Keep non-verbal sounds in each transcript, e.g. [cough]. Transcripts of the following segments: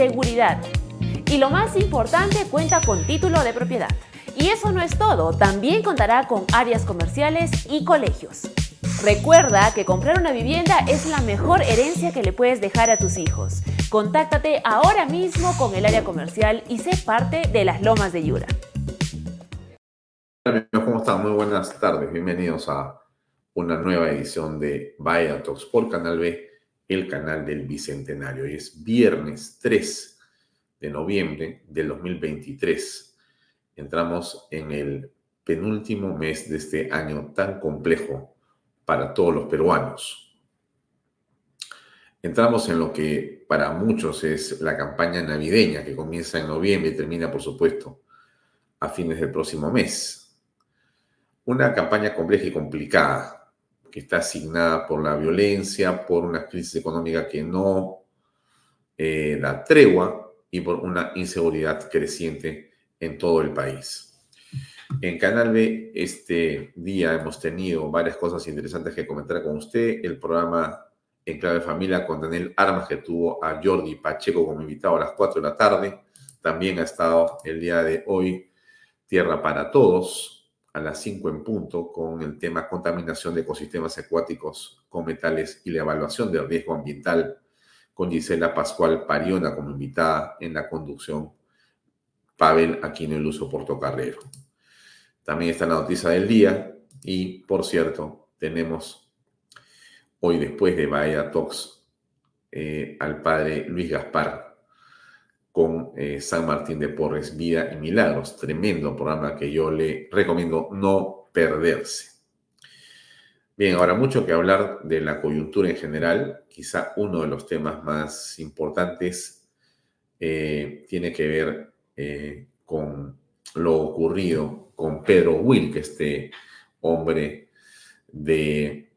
seguridad y lo más importante cuenta con título de propiedad. Y eso no es todo, también contará con áreas comerciales y colegios. Recuerda que comprar una vivienda es la mejor herencia que le puedes dejar a tus hijos. Contáctate ahora mismo con el área comercial y sé parte de las Lomas de Yura. ¿Cómo están? Muy buenas tardes. Bienvenidos a una nueva edición de Vaya Talks por Canal B, el canal del Bicentenario. Hoy es viernes 3 de noviembre del 2023. Entramos en el penúltimo mes de este año tan complejo para todos los peruanos. Entramos en lo que para muchos es la campaña navideña que comienza en noviembre y termina, por supuesto, a fines del próximo mes. Una campaña compleja y complicada que está asignada por la violencia, por una crisis económica que no eh, da tregua y por una inseguridad creciente en todo el país. En Canal B este día hemos tenido varias cosas interesantes que comentar con usted. El programa En Clave Familia con Daniel Armas que tuvo a Jordi Pacheco como invitado a las 4 de la tarde. También ha estado el día de hoy Tierra para Todos a las 5 en punto con el tema contaminación de ecosistemas acuáticos con metales y la evaluación del riesgo ambiental con Gisela Pascual Pariona como invitada en la conducción, Pavel Aquino el uso Portocarrero. También está la noticia del día y, por cierto, tenemos hoy después de Bahía Talks eh, al padre Luis Gaspar con eh, San Martín de Porres, Vida y Milagros. Tremendo programa que yo le recomiendo no perderse. Bien, ahora mucho que hablar de la coyuntura en general. Quizá uno de los temas más importantes eh, tiene que ver eh, con lo ocurrido con Pedro Wilk, este hombre de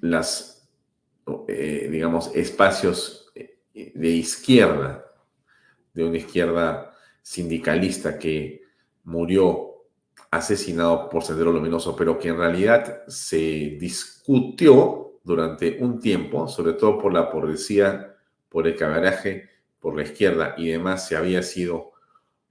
las, digamos, espacios de izquierda, de una izquierda sindicalista que murió asesinado por Sendero Luminoso, pero que en realidad se discutió durante un tiempo, sobre todo por la policía, por el cabaraje, por la izquierda y demás, si había sido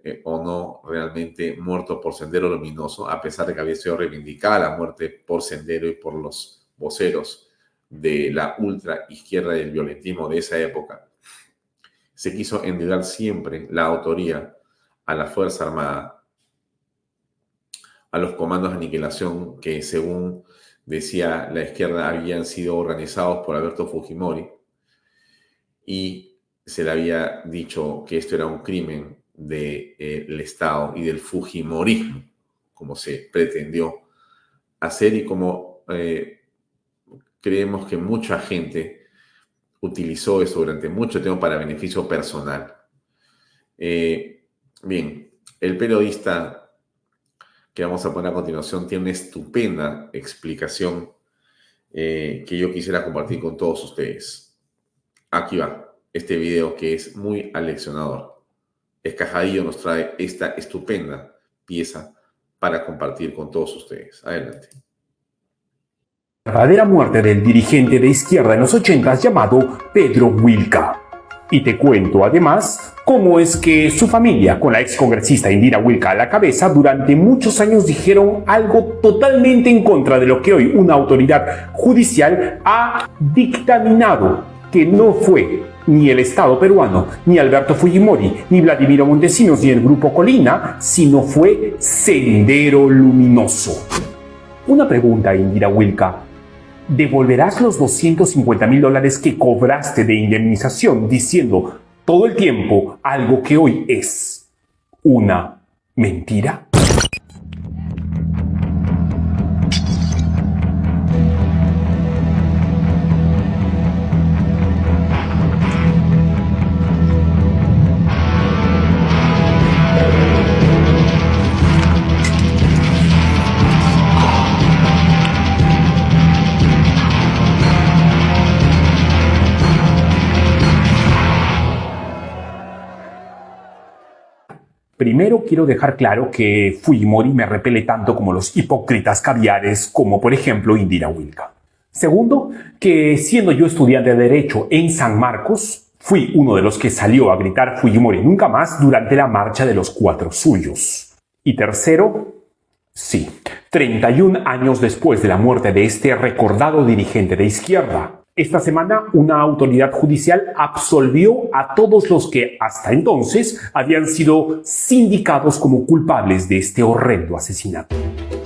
eh, o no realmente muerto por Sendero Luminoso, a pesar de que había sido reivindicada la muerte por Sendero y por los voceros de la ultra izquierda y del violentismo de esa época. Se quiso endeudar siempre la autoría a la Fuerza Armada a los comandos de aniquilación que, según decía la izquierda, habían sido organizados por Alberto Fujimori y se le había dicho que esto era un crimen del Estado y del Fujimorismo, como se pretendió hacer y como eh, creemos que mucha gente utilizó eso durante mucho tiempo para beneficio personal. Eh, bien, el periodista que vamos a poner a continuación tiene una estupenda explicación eh, que yo quisiera compartir con todos ustedes. Aquí va, este video que es muy aleccionador. Escajadillo nos trae esta estupenda pieza para compartir con todos ustedes. Adelante. Verdadera muerte del dirigente de izquierda en los 80 llamado Pedro Wilca. Y te cuento además cómo es que su familia, con la excongresista Indira Wilca a la cabeza, durante muchos años dijeron algo totalmente en contra de lo que hoy una autoridad judicial ha dictaminado que no fue ni el Estado peruano, ni Alberto Fujimori, ni Vladimiro Montesinos, ni el Grupo Colina, sino fue Sendero Luminoso. Una pregunta, Indira Wilca. ¿Devolverás los 250 mil dólares que cobraste de indemnización diciendo todo el tiempo algo que hoy es una mentira? Primero quiero dejar claro que Fujimori me repele tanto como los hipócritas caviares, como por ejemplo Indira Wilka. Segundo, que siendo yo estudiante de Derecho en San Marcos, fui uno de los que salió a gritar Fujimori nunca más durante la marcha de los cuatro suyos. Y tercero, sí, 31 años después de la muerte de este recordado dirigente de izquierda, esta semana una autoridad judicial absolvió a todos los que hasta entonces habían sido sindicados como culpables de este horrendo asesinato.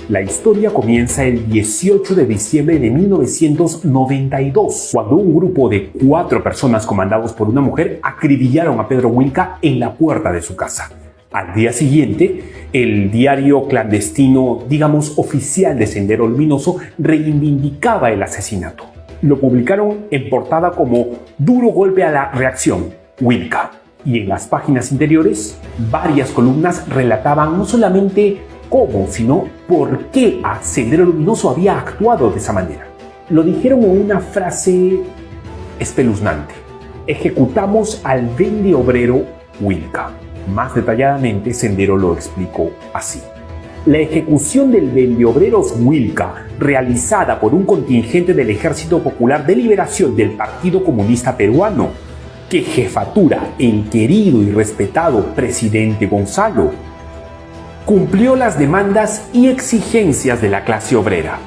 La historia comienza el 18 de diciembre de 1992, cuando un grupo de cuatro personas comandados por una mujer acribillaron a Pedro Wilca en la puerta de su casa. Al día siguiente, el diario clandestino, digamos oficial de Sendero Luminoso, reivindicaba el asesinato lo publicaron en portada como duro golpe a la reacción, Wilka. Y en las páginas interiores, varias columnas relataban no solamente cómo, sino por qué Sendero Luminoso había actuado de esa manera. Lo dijeron en una frase espeluznante. Ejecutamos al vende obrero Wilka. Más detalladamente, Sendero lo explicó así. La ejecución del obreros Wilca, realizada por un contingente del Ejército Popular de Liberación del Partido Comunista Peruano, que jefatura el querido y respetado presidente Gonzalo, cumplió las demandas y exigencias de la clase obrera,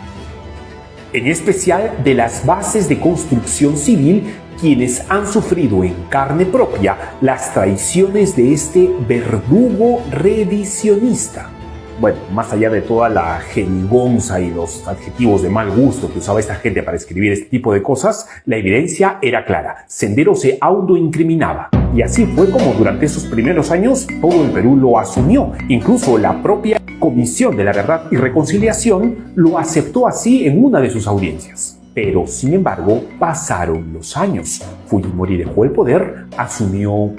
en especial de las bases de construcción civil quienes han sufrido en carne propia las traiciones de este verdugo redicionista bueno, más allá de toda la jerigonza y los adjetivos de mal gusto que usaba esta gente para escribir este tipo de cosas, la evidencia era clara. Sendero se autoincriminaba. Y así fue como durante esos primeros años todo el Perú lo asumió. Incluso la propia Comisión de la Verdad y Reconciliación lo aceptó así en una de sus audiencias. Pero, sin embargo, pasaron los años. Fujimori dejó el poder, asumió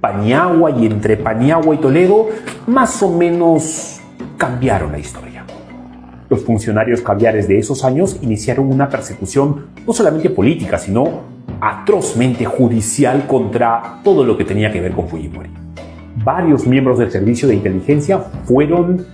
Paniagua y entre Paniagua y Toledo, más o menos cambiaron la historia. Los funcionarios caviares de esos años iniciaron una persecución no solamente política, sino atrozmente judicial contra todo lo que tenía que ver con Fujimori. Varios miembros del servicio de inteligencia fueron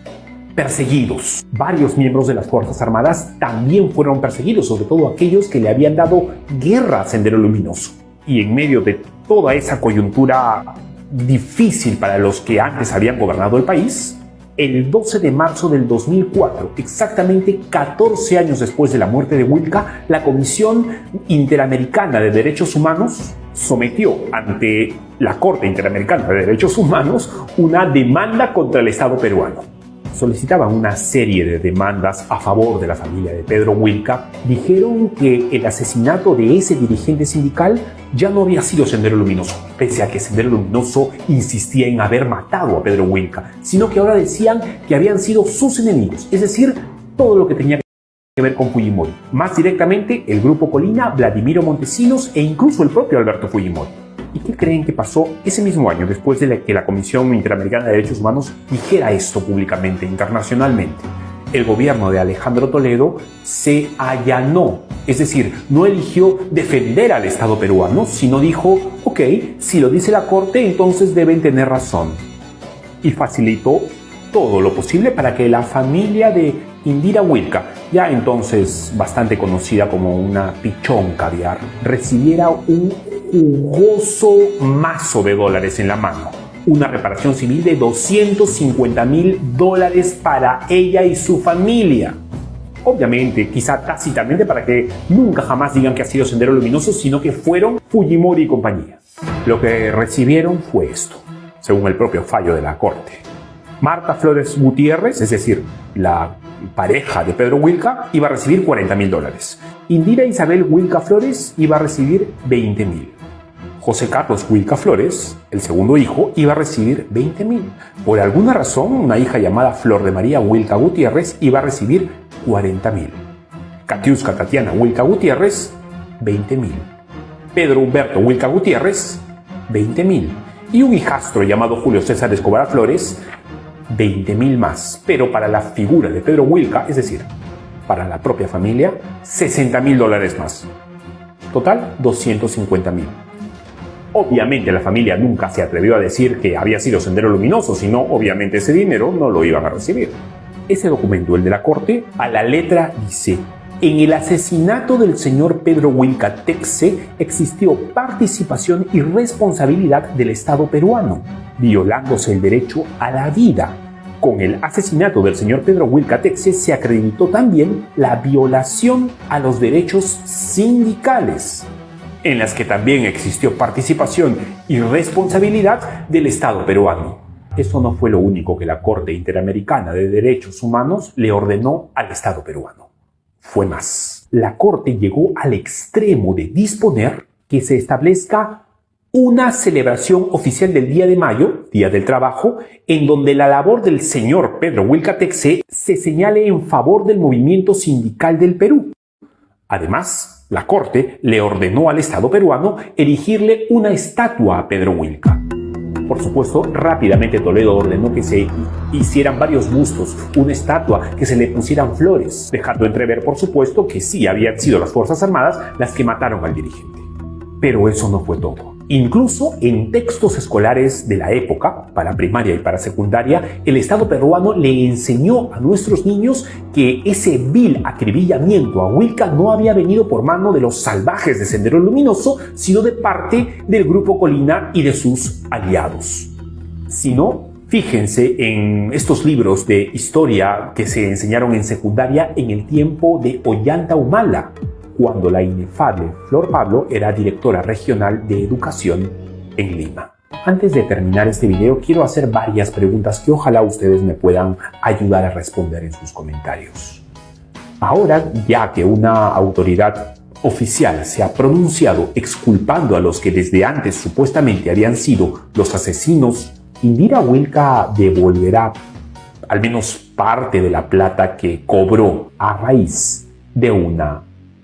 perseguidos. Varios miembros de las Fuerzas Armadas también fueron perseguidos, sobre todo aquellos que le habían dado guerra a Sendero Luminoso. Y en medio de toda esa coyuntura difícil para los que antes habían gobernado el país, el 12 de marzo del 2004, exactamente 14 años después de la muerte de Wilka, la Comisión Interamericana de Derechos Humanos sometió ante la Corte Interamericana de Derechos Humanos una demanda contra el Estado peruano solicitaban una serie de demandas a favor de la familia de Pedro Wilca, dijeron que el asesinato de ese dirigente sindical ya no había sido Sendero Luminoso, pese a que Sendero Luminoso insistía en haber matado a Pedro Wilca, sino que ahora decían que habían sido sus enemigos, es decir, todo lo que tenía que ver con Fujimori. Más directamente, el grupo Colina, Vladimiro Montesinos e incluso el propio Alberto Fujimori. ¿Y qué creen que pasó ese mismo año después de que la Comisión Interamericana de Derechos Humanos dijera esto públicamente, internacionalmente? El gobierno de Alejandro Toledo se allanó, es decir, no eligió defender al Estado peruano, sino dijo, ok, si lo dice la Corte, entonces deben tener razón y facilitó todo lo posible para que la familia de Indira Wilka, ya entonces bastante conocida como una pichón caviar, recibiera un jugoso mazo de dólares en la mano. Una reparación civil de 250 mil dólares para ella y su familia. Obviamente, quizá tácitamente para que nunca jamás digan que ha sido Sendero Luminoso, sino que fueron Fujimori y compañía. Lo que recibieron fue esto, según el propio fallo de la corte. Marta Flores Gutiérrez, es decir, la pareja de Pedro Wilca, iba a recibir 40 mil dólares. Indira Isabel Wilca Flores iba a recibir 20 mil. José Carlos Wilca Flores, el segundo hijo, iba a recibir 20 mil. Por alguna razón, una hija llamada Flor de María Wilca Gutiérrez iba a recibir 40 mil. Katiuska Tatiana Wilca Gutiérrez, 20 mil. Pedro Humberto Wilca Gutiérrez, 20 mil. Y un hijastro llamado Julio César Escobar Flores, 20 mil más. Pero para la figura de Pedro Wilca, es decir, para la propia familia, 60 mil dólares más. Total, 250 mil. Obviamente la familia nunca se atrevió a decir que había sido Sendero Luminoso, sino obviamente ese dinero no lo iban a recibir. Ese documento, el de la corte, a la letra dice, en el asesinato del señor Pedro Wilcatexe existió participación y responsabilidad del Estado peruano, violándose el derecho a la vida. Con el asesinato del señor Pedro Wilcatexe se acreditó también la violación a los derechos sindicales en las que también existió participación y responsabilidad del Estado peruano. Eso no fue lo único que la Corte Interamericana de Derechos Humanos le ordenó al Estado peruano. Fue más. La Corte llegó al extremo de disponer que se establezca una celebración oficial del Día de Mayo, Día del Trabajo, en donde la labor del señor Pedro Wilcatexe se señale en favor del movimiento sindical del Perú. Además, la Corte le ordenó al Estado peruano erigirle una estatua a Pedro Wilca. Por supuesto, rápidamente Toledo ordenó que se hicieran varios bustos, una estatua, que se le pusieran flores, dejando entrever, por supuesto, que sí habían sido las Fuerzas Armadas las que mataron al dirigente. Pero eso no fue todo. Incluso en textos escolares de la época, para primaria y para secundaria, el Estado peruano le enseñó a nuestros niños que ese vil acribillamiento a Wilca no había venido por mano de los salvajes de Sendero Luminoso, sino de parte del Grupo Colina y de sus aliados. Sino Fíjense en estos libros de historia que se enseñaron en secundaria en el tiempo de Ollanta Humala, cuando la inefable Flor Pablo era directora regional de educación en Lima. Antes de terminar este video, quiero hacer varias preguntas que ojalá ustedes me puedan ayudar a responder en sus comentarios. Ahora, ya que una autoridad oficial se ha pronunciado exculpando a los que desde antes supuestamente habían sido los asesinos, Indira Wilka devolverá al menos parte de la plata que cobró a raíz de una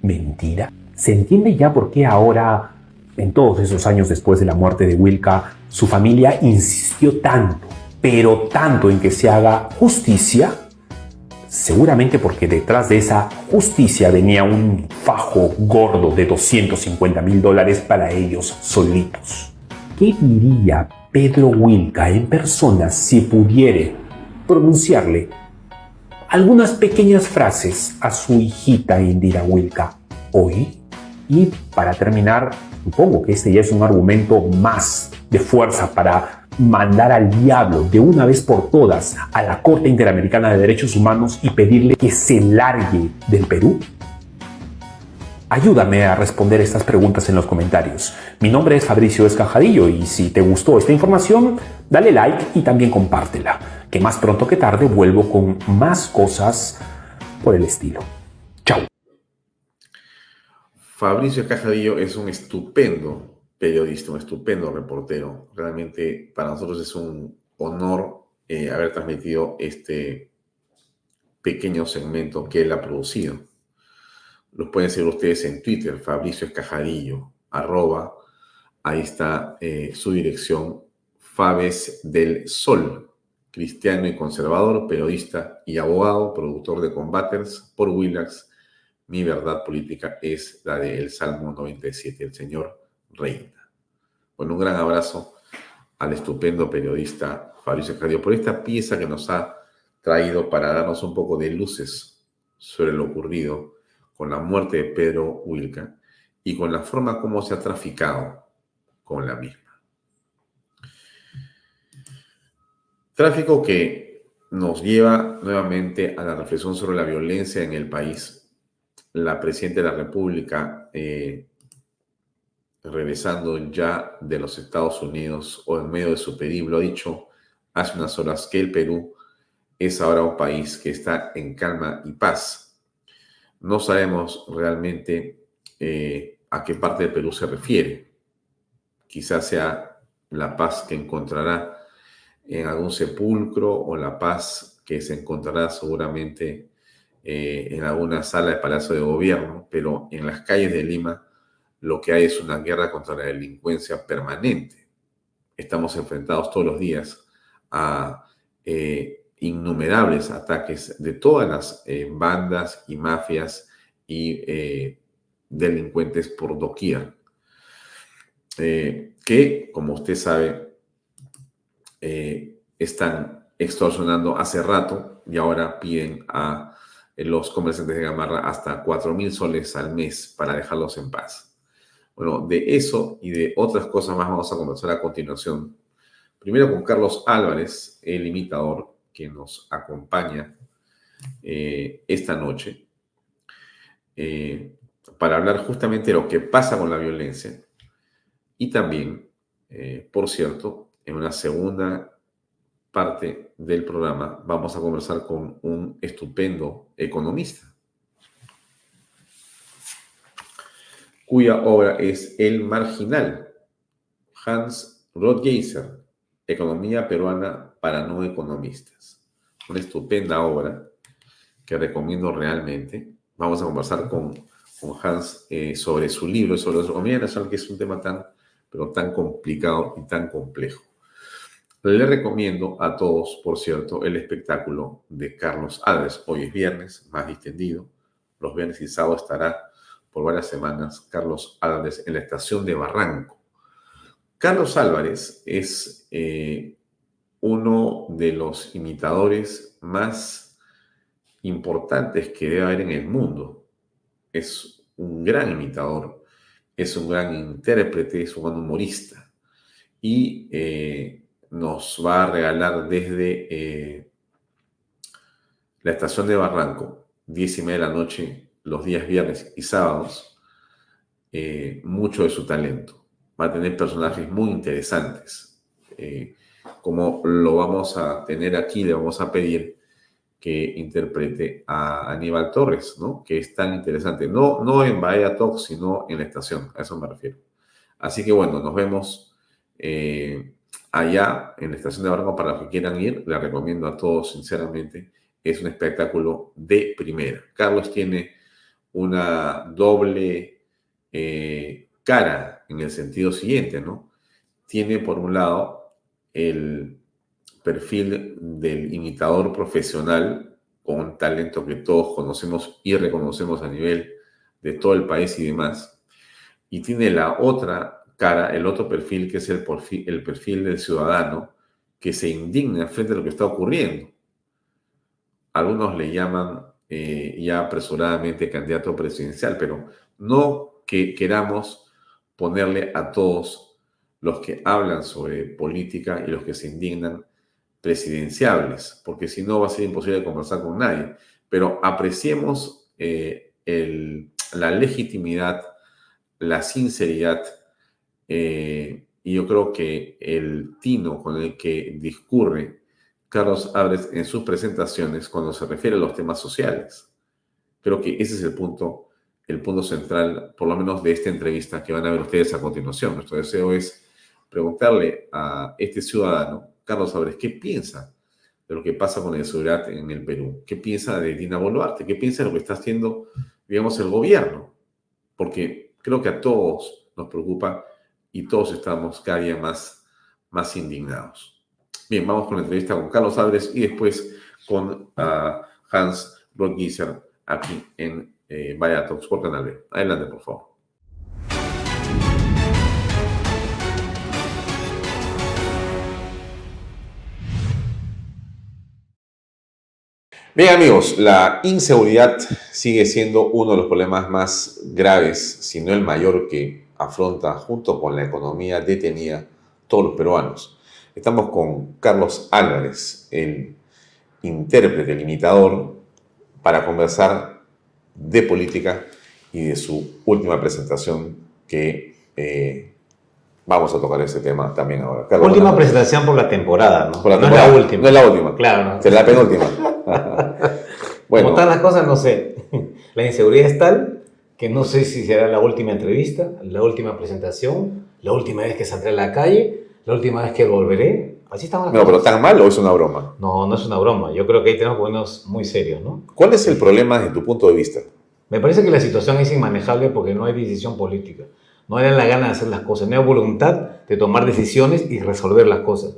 mentira? ¿Se entiende ya por qué ahora, en todos esos años después de la muerte de Wilka, su familia insistió tanto, pero tanto en que se haga justicia? Seguramente porque detrás de esa justicia venía un fajo gordo de 250 mil dólares para ellos solitos. ¿Qué diría Pedro Wilka en persona si pudiere pronunciarle algunas pequeñas frases a su hijita Indira Wilka hoy. Y para terminar, supongo que este ya es un argumento más de fuerza para mandar al diablo de una vez por todas a la Corte Interamericana de Derechos Humanos y pedirle que se largue del Perú? Ayúdame a responder estas preguntas en los comentarios. Mi nombre es Fabricio Escajadillo y si te gustó esta información, dale like y también compártela, que más pronto que tarde vuelvo con más cosas por el estilo. Fabricio Escajadillo es un estupendo periodista, un estupendo reportero. Realmente para nosotros es un honor eh, haber transmitido este pequeño segmento que él ha producido. Los pueden seguir ustedes en Twitter, Fabricio Escajadillo, arroba, ahí está eh, su dirección, Fabes del Sol, cristiano y conservador, periodista y abogado, productor de Combaters por Willax. Mi verdad política es la del Salmo 97, el Señor reina. Bueno, un gran abrazo al estupendo periodista Fabricio Cadio por esta pieza que nos ha traído para darnos un poco de luces sobre lo ocurrido con la muerte de Pedro Wilca y con la forma como se ha traficado con la misma. Tráfico que nos lleva nuevamente a la reflexión sobre la violencia en el país. La Presidenta de la República, eh, regresando ya de los Estados Unidos o en medio de su periplo, ha dicho hace unas horas que el Perú es ahora un país que está en calma y paz. No sabemos realmente eh, a qué parte del Perú se refiere. Quizás sea la paz que encontrará en algún sepulcro o la paz que se encontrará seguramente eh, en alguna sala de Palacio de Gobierno, pero en las calles de Lima lo que hay es una guerra contra la delincuencia permanente. Estamos enfrentados todos los días a eh, innumerables ataques de todas las eh, bandas y mafias y delincuentes por doquier, que, como usted sabe, están extorsionando hace rato y ahora piden a los comerciantes de Gamarra hasta 4 mil soles al mes para dejarlos en paz. Bueno, de eso y de otras cosas más vamos a conversar a continuación Primero con Carlos Álvarez, el imitador que nos acompaña eh, esta noche, eh, para hablar justamente de lo que pasa con la violencia. Y también, eh, por cierto, en una segunda parte del programa vamos a conversar con un estupendo economista, cuya obra es El Marginal, Hans Rothgeiser, Economía peruana para no economistas. Una estupenda obra que recomiendo realmente. Vamos a conversar con, Hans eh, sobre su libro, sobre la economía nacional, que es un tema tan, pero tan complicado y tan complejo. Le recomiendo a todos, por cierto, el espectáculo de Carlos Álvarez. Hoy es viernes, más distendido. Los viernes y sábado estará por varias semanas Carlos Álvarez en la estación de Barranco Carlos Álvarez es eh, uno de los imitadores más importantes que debe haber en el mundo. Es un gran imitador, es un gran intérprete, es un gran humorista. Y eh, nos va a regalar desde eh, la estación de Barranco, 10 y media de la noche, los días viernes y sábados, mucho de su talento va a tener personajes muy interesantes. Eh, como lo vamos a tener aquí, le vamos a pedir que interprete a Aníbal Torres, ¿no? Que es tan interesante. No, no en Bahía Talk, sino en la estación, a eso me refiero. Así que bueno, nos vemos eh, allá en la estación de Barranco para los que quieran ir. Le recomiendo a todos, sinceramente. Es un espectáculo de primera. Carlos tiene una doble eh, cara en el sentido siguiente, ¿no? Tiene por un lado el perfil del imitador profesional con talento que todos conocemos y reconocemos a nivel de todo el país y demás. Y tiene la otra cara, el otro perfil, que es el perfil, el perfil del ciudadano que se indigna frente a lo que está ocurriendo. Algunos le llaman eh, ya apresuradamente candidato presidencial, pero no que queramos ponerle a todos los que hablan sobre política y los que se indignan presidenciables, porque si no va a ser imposible conversar con nadie. Pero apreciemos eh, la legitimidad, la sinceridad, eh, y yo creo que el tino con el que discurre Carlos Álvarez en sus presentaciones cuando se refiere a los temas sociales. Creo que ese es el punto el punto central, por lo menos de esta entrevista que van a ver ustedes a continuación. Nuestro deseo es preguntarle a este ciudadano, Carlos Álvarez, ¿qué piensa de lo que pasa con la seguridad en el Perú? ¿Qué piensa de Dina Boluarte? ¿Qué piensa de lo que está haciendo, digamos, el gobierno? Porque creo que a todos nos preocupa y todos estamos cada día más, más indignados. Bien, vamos con la entrevista con Carlos Álvarez y después con ah, Hans Rodgisser aquí en eh, Vaya Talks por Canal B. Adelante, por favor. Bien amigos, la inseguridad sigue siendo uno de los problemas más graves, si no el mayor que afronta junto con la economía detenida todos los peruanos. Estamos con Carlos Álvarez, el intérprete, el imitador, para conversar de política y de su última presentación que eh, vamos a tocar ese tema también ahora. última presentación por la temporada, ¿no? Por la no temporada. es la última. No es la última. Claro. Es la penúltima. [laughs] [laughs] bueno. Como están las cosas, no sé. [laughs] La inseguridad es tal que no sé si será la última entrevista, la última presentación, la última vez que saldré a la calle, la última vez que volveré. Así estamos No, cosas. pero ¿tan mal o es una broma? No, no es una broma. Yo creo que ahí tenemos ponernos muy serios, ¿no? ¿Cuál es el problema desde tu punto de vista? Me parece que la situación es inmanejable porque no hay decisión política. No hay la gana de hacer las cosas, no hay voluntad de tomar decisiones y resolver las cosas.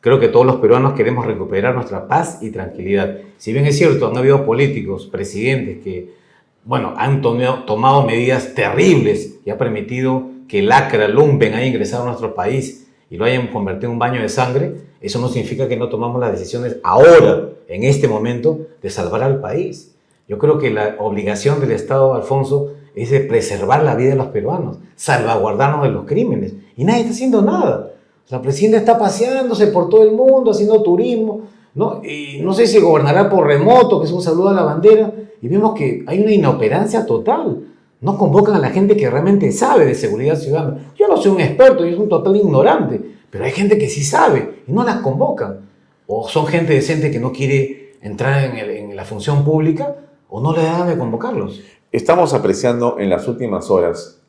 Creo que todos los peruanos queremos recuperar nuestra paz y tranquilidad. Si bien es cierto, han habido políticos, presidentes que, bueno, han tomado, medidas terribles y ha permitido que el ACRA, Lumpen haya ingresado a nuestro país y lo hayan convertido en un baño de sangre, eso no significa que no tomamos las decisiones ahora, en este momento, de salvar al país. Yo creo que la obligación del Estado, Alfonso, es de preservar la vida de los peruanos, salvaguardarnos de los crímenes. Y nadie está haciendo nada. La presidenta está paseándose por todo el mundo, haciendo turismo, ¿no? Y no sé si gobernará por remoto, que es un saludo a la bandera, y vemos que hay una inoperancia total. No convocan a la gente que realmente sabe de seguridad ciudadana. Yo no soy un experto, yo soy un total ignorante, pero hay gente que sí sabe y no las convocan. O son gente decente que no quiere entrar en, en la función pública o no le dan de convocarlos. Estamos apreciando en las últimas horas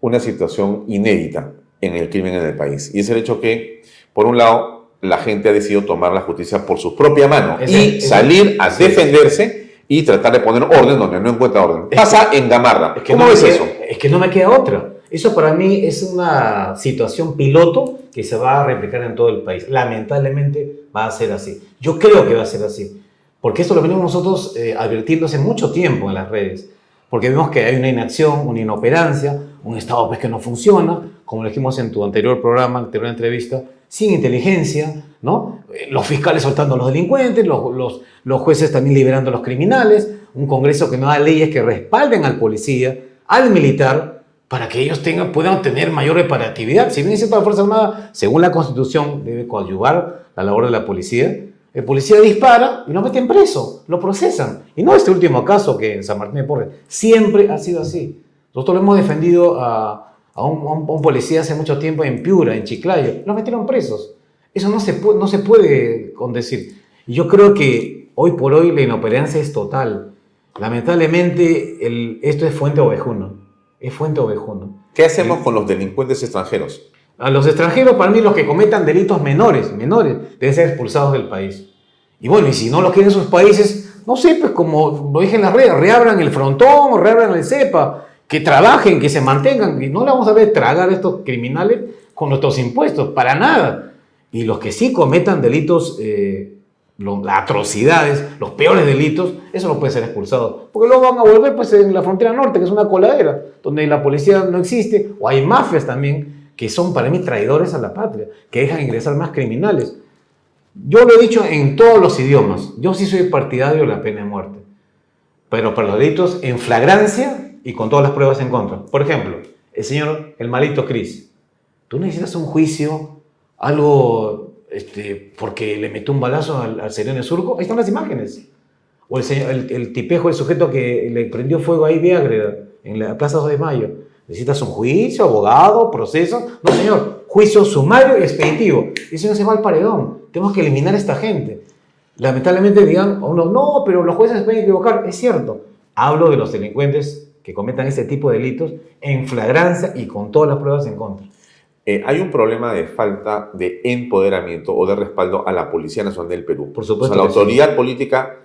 una situación inédita en el crimen en el país. Y es el hecho que, por un lado, la gente ha decidido tomar la justicia por su propia mano y salir a defenderse y tratar de poner orden donde no encuentra orden. Pasa en Gamarra. Es que ¿Cómo no ves queda- eso? Es que no me queda otra. Eso para mí es una situación piloto que se va a replicar en todo el país. Lamentablemente va a ser así. Yo creo que va a ser así. Porque esto lo venimos nosotros eh, advirtiendo hace mucho tiempo en las redes. Porque vemos que hay una inacción, una inoperancia, un Estado pues, que no funciona, como dijimos en tu anterior programa, anterior entrevista, sin inteligencia, ¿no? Eh, Los fiscales soltando a los delincuentes, los, los, los jueces también liberando a los criminales, un Congreso que no da leyes que respalden al policía, al militar, para que ellos tengan, puedan tener mayor reparatividad. Si bien es cierto, la Fuerza Armada, según la Constitución, debe coadyuvar la labor de la policía, el policía dispara y lo meten preso, lo procesan. Y no este último caso que en San Martín de Porres, siempre ha sido así. Nosotros lo hemos defendido a, a, un, a policía hace mucho tiempo en Piura, en Chiclayo, lo metieron presos. Eso no se, puede, no se puede condecir. Y yo creo que hoy por hoy la inoperancia es total. Lamentablemente el, esto es fuente ovejuno. Es fuente ovejuno. ¿Qué hacemos con los delincuentes extranjeros? A los extranjeros, para mí, los que cometan delitos menores, menores, deben ser expulsados del país. Y bueno, y si no los quieren sus países, no sé, pues como lo dije en las redes, reabran el frontón, reabran el CEPA, que trabajen, que se mantengan. Y no le vamos a ver tragar a estos criminales con nuestros impuestos, para nada. Y los que sí cometan delitos, eh, lo- atrocidades, los peores delitos, eso no puede ser expulsado. Porque luego van a volver pues en la frontera norte, que es una coladera, donde la policía no existe, o hay mafias también, que son para mí traidores a la patria, que dejan ingresar más criminales. Yo lo he dicho en todos los idiomas, yo sí soy partidario de la pena de muerte, pero para los delitos en flagrancia y con todas las pruebas en contra. Por ejemplo, el señor, el malito Cris, tú necesitas un juicio, algo, este, porque le metió un balazo al, al Sereno Surco, ahí están las imágenes. O el, señor- el, el tipejo, el sujeto que le prendió fuego ahí Viagreda, en la Plaza 2 de Mayo. ¿Necesitas un juicio, abogado, proceso? No, señor. Juicio sumario y expeditivo. Eso no se va al paredón. Tenemos que eliminar a esta gente. Lamentablemente digan uno, no, pero los jueces pueden equivocar. Es cierto. Hablo de los delincuentes que cometan este tipo de delitos en flagrancia y con todas las pruebas en contra. Eh, hay un problema de falta de empoderamiento o de respaldo a la Policía Nacional del Perú. Por supuesto O sea, la sí. autoridad política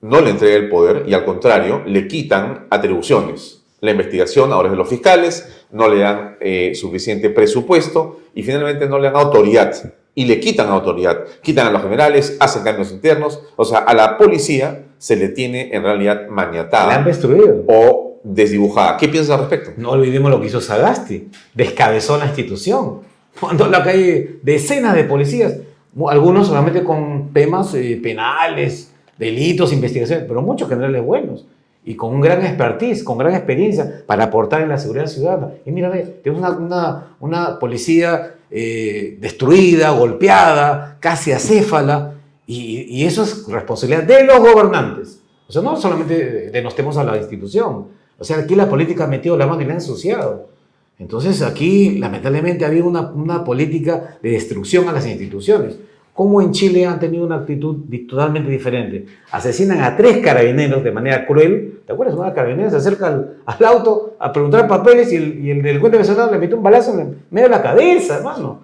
no le entrega el poder y al contrario, le quitan atribuciones. La investigación ahora es de los fiscales, no le dan eh, suficiente presupuesto y finalmente no le dan autoridad. Y le quitan autoridad. Quitan a los generales, hacen cambios internos. O sea, a la policía se le tiene en realidad La han maniatada destruido. o desdibujada. ¿Qué piensas al respecto? No olvidemos lo que hizo Sagasti. Descabezó la institución. [laughs] Mandó a la calle decenas de policías. Algunos solamente con temas eh, penales, delitos, investigaciones, pero muchos generales buenos y con un gran expertise, con gran experiencia para aportar en la seguridad ciudadana. Y mira, tenemos una, una, una policía eh, destruida, golpeada, casi acéfala, y, y, eso es responsabilidad de los gobernantes. O sea, no solamente denostemos a la institución, o sea, aquí la política ha metido la mano y la ha ensuciado. Entonces aquí, lamentablemente, había una, una política de destrucción a las instituciones. ¿Cómo en Chile han tenido una actitud totalmente diferente? Asesinan a tres carabineros de manera cruel. ¿Te acuerdas? Una carabinera se acerca al, al, auto a preguntar papeles y el, y el delincuente venezolano le mete un balazo en medio de la cabeza, hermano.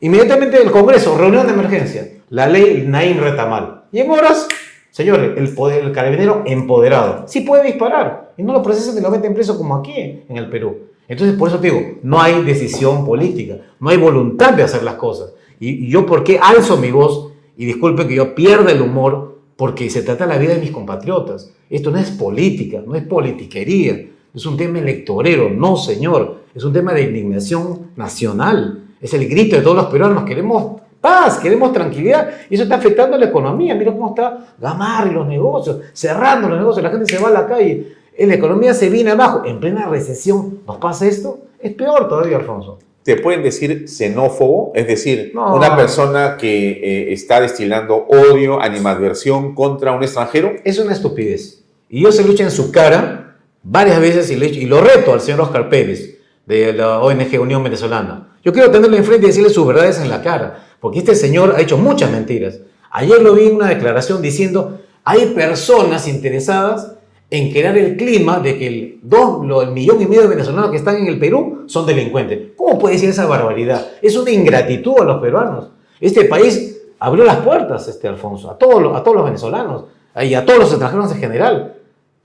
Inmediatamente el Congreso, reunión de emergencia. La ley Naim Retamal. Y en horas, señores, el, poder, el carabinero empoderado. Sí puede disparar. Y no lo procesan ni lo meten preso como aquí en el Perú. Entonces, por eso te digo, no hay decisión política, no hay voluntad de hacer las cosas. Y, y yo, ¿por qué alzo mi voz? Y disculpen que yo pierda el humor, porque se trata la vida de mis compatriotas. Esto no es política, no es politiquería, es un tema electorero, no señor, es un tema de indignación nacional. Es el grito de todos los peruanos, queremos paz, queremos tranquilidad, y eso está afectando a la economía. Mira cómo está Gamarra y los negocios, cerrando los negocios, la gente se va a la calle, la economía se viene abajo. En plena recesión, ¿nos pasa esto? Es peor todavía, Alfonso te pueden decir xenófobo, es decir, no. una persona que eh, está destilando odio, animadversión contra un extranjero. Es una estupidez. Y yo se lucha en su cara varias veces y, le, y lo reto al señor Oscar Pérez de la ONG Unión Venezolana. Yo quiero tenerlo enfrente y decirle sus verdades en la cara, porque este señor ha hecho muchas mentiras. Ayer lo vi en una declaración diciendo, hay personas interesadas en crear el clima de que el, dos, lo, el millón y medio de venezolanos que están en el Perú son delincuentes. ¿Cómo puede decir esa barbaridad? Es una ingratitud a los peruanos. Este país abrió las puertas, este Alfonso, a todos, a todos los venezolanos y a todos los extranjeros en general.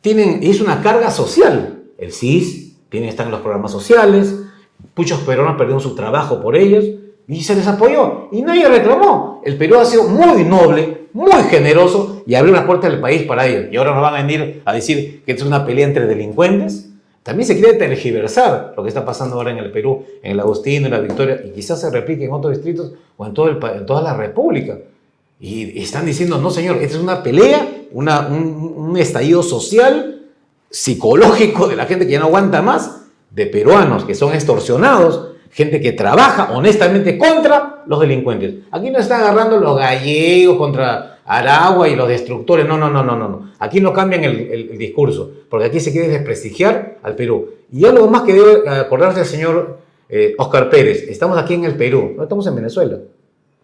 Tienen, es una carga social. El CIS, tienen, están en los programas sociales, muchos peruanos perdieron su trabajo por ellos y se les apoyó y nadie reclamó. El Perú ha sido muy noble, muy generoso y abrió las puertas del país para ellos. Y ahora nos van a venir a decir que es una pelea entre delincuentes. También se quiere tergiversar lo que está pasando ahora en el Perú, en el Agustino, en la Victoria, y quizás se replique en otros distritos o en, todo el, en toda la República. Y están diciendo, no señor, esta es una pelea, una, un, un estallido social, psicológico de la gente que ya no aguanta más, de peruanos que son extorsionados, gente que trabaja honestamente contra los delincuentes. Aquí no están agarrando los gallegos contra Aragua y los destructores. No, no, no, no, no. Aquí no cambian el, el, discurso, porque aquí se quiere desprestigiar al Perú. Y algo más que debe acordarse el señor eh, Oscar Pérez. Estamos aquí en el Perú, no estamos en Venezuela.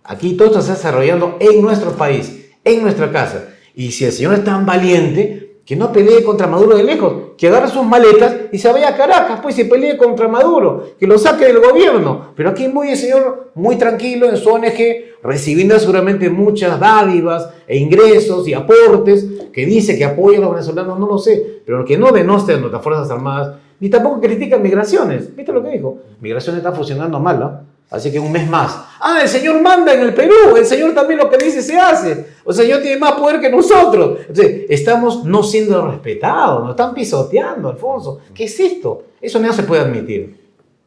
Aquí todo está desarrollando en nuestro país, en nuestra casa. Y si el señor es tan valiente, que no pelee contra Maduro de lejos, que agarre sus maletas y se vaya a Caracas, pues se pelee contra Maduro, que lo saque del gobierno. Pero aquí muy el señor muy tranquilo en su ONG, recibiendo seguramente muchas dádivas e ingresos y aportes, que dice que apoya a los venezolanos, no lo sé, pero que no denoste a nuestras Fuerzas Armadas, ni tampoco critica migraciones. ¿Viste lo que dijo? Migraciones está funcionando mal, ¿no? Así que un mes más. Ah, el Señor manda en el Perú. El Señor también lo que dice se hace. O sea, el Señor tiene más poder que nosotros. Entonces, estamos no siendo respetados. Nos están pisoteando, Alfonso. ¿Qué es esto? Eso no se puede admitir.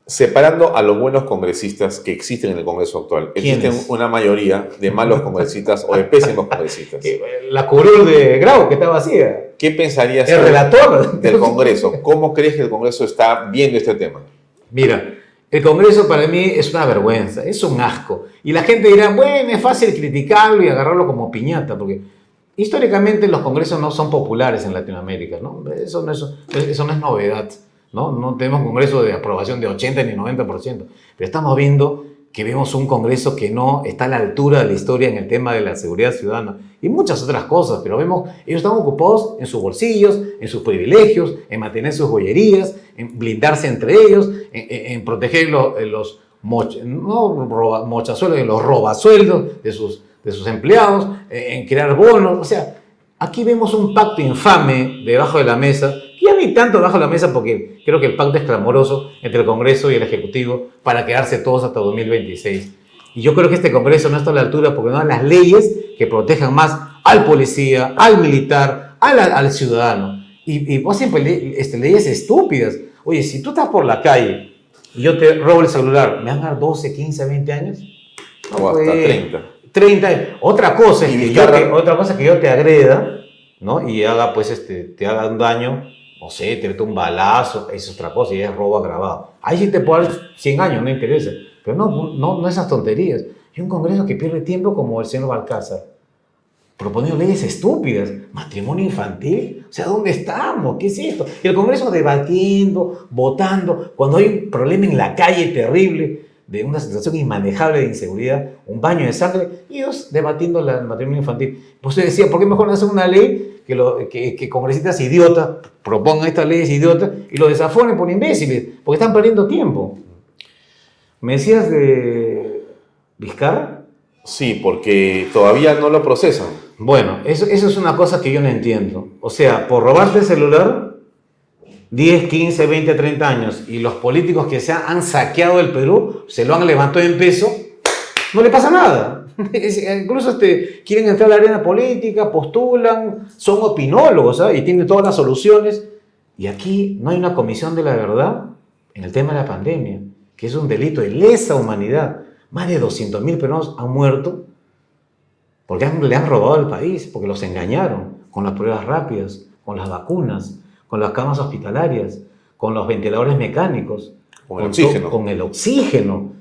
Separando a los buenos congresistas que existen en el Congreso actual, existen una mayoría de malos congresistas o de [laughs] pésimos congresistas. La curul de Grau, que está vacía. ¿Qué pensarías el relator del Congreso? ¿Cómo crees que el Congreso está viendo este tema? Mira, el Congreso para mí es una vergüenza, es un asco. Y la gente dirá, bueno, es fácil criticarlo y agarrarlo como piñata, porque históricamente los congresos no son populares en Latinoamérica, ¿no? Eso no es, eso no es novedad, ¿no? No tenemos congresos de aprobación de 80 ni 90%, pero estamos viendo que vemos un Congreso que no está a la altura de la historia en el tema de la seguridad ciudadana y muchas otras cosas, pero vemos, ellos están ocupados en sus bolsillos, en sus privilegios, en mantener sus joyerías, en blindarse entre ellos, en, en proteger los, los moch, no, roba, mochazuelos, los robasueldos de sus, de sus empleados, en crear bonos, o sea, aquí vemos un pacto infame debajo de la mesa ya ni tanto bajo la mesa porque creo que el pacto es clamoroso entre el Congreso y el Ejecutivo para quedarse todos hasta 2026. Y yo creo que este Congreso no está a la altura porque no hay las leyes que protejan más al policía, al militar, al, al ciudadano. Y, y vos siempre este, leyes estúpidas. Oye, si tú estás por la calle y yo te robo el celular, ¿me van a dar 12, 15, 20 años? No, o hasta 30. 30 años. Otra cosa, es Y que yo te, otra cosa es que yo te agreda, ¿no? Y haga, pues, este, te haga un daño, no sé, te mete un balazo, es otra cosa, y es robo agravado. Ahí sí te puedo dar 100 años, no interesa. Pero no, no, no esas tonterías. Y un Congreso que pierde tiempo como el señor Balcázar proponiendo leyes estúpidas, matrimonio infantil, o sea, ¿dónde estamos? ¿Qué es esto? Y el Congreso debatiendo, votando, cuando hay un problema en la calle terrible, de una situación inmanejable de inseguridad, un baño de sangre, y ellos debatiendo el matrimonio infantil. Pues usted decía, ¿por qué mejor no hacer una ley que, lo, que, que congresistas idiotas propongan estas leyes idiotas y lo desaforen por imbéciles? Porque están perdiendo tiempo. ¿Me decías de Vizcarra? Sí, porque todavía no lo procesan. Bueno, eso, eso es una cosa que yo no entiendo. O sea, por robarte el celular, 10, 15, 20, 30 años, y los políticos que se han, han saqueado el Perú, se lo han levantado en peso, no le pasa nada. Es- [laughs] incluso este, quieren entrar a la arena política, postulan, son opinólogos ¿ah? y tienen todas las soluciones. Y aquí no hay una comisión de la verdad en el tema de la pandemia, que es un delito de lesa humanidad. Más de 200.000 peruanos han muerto porque han- le han robado al país, porque los engañaron con las pruebas rápidas, con las vacunas, con las camas hospitalarias, con los ventiladores mecánicos, Con el to- oxígeno. Con el oxígeno.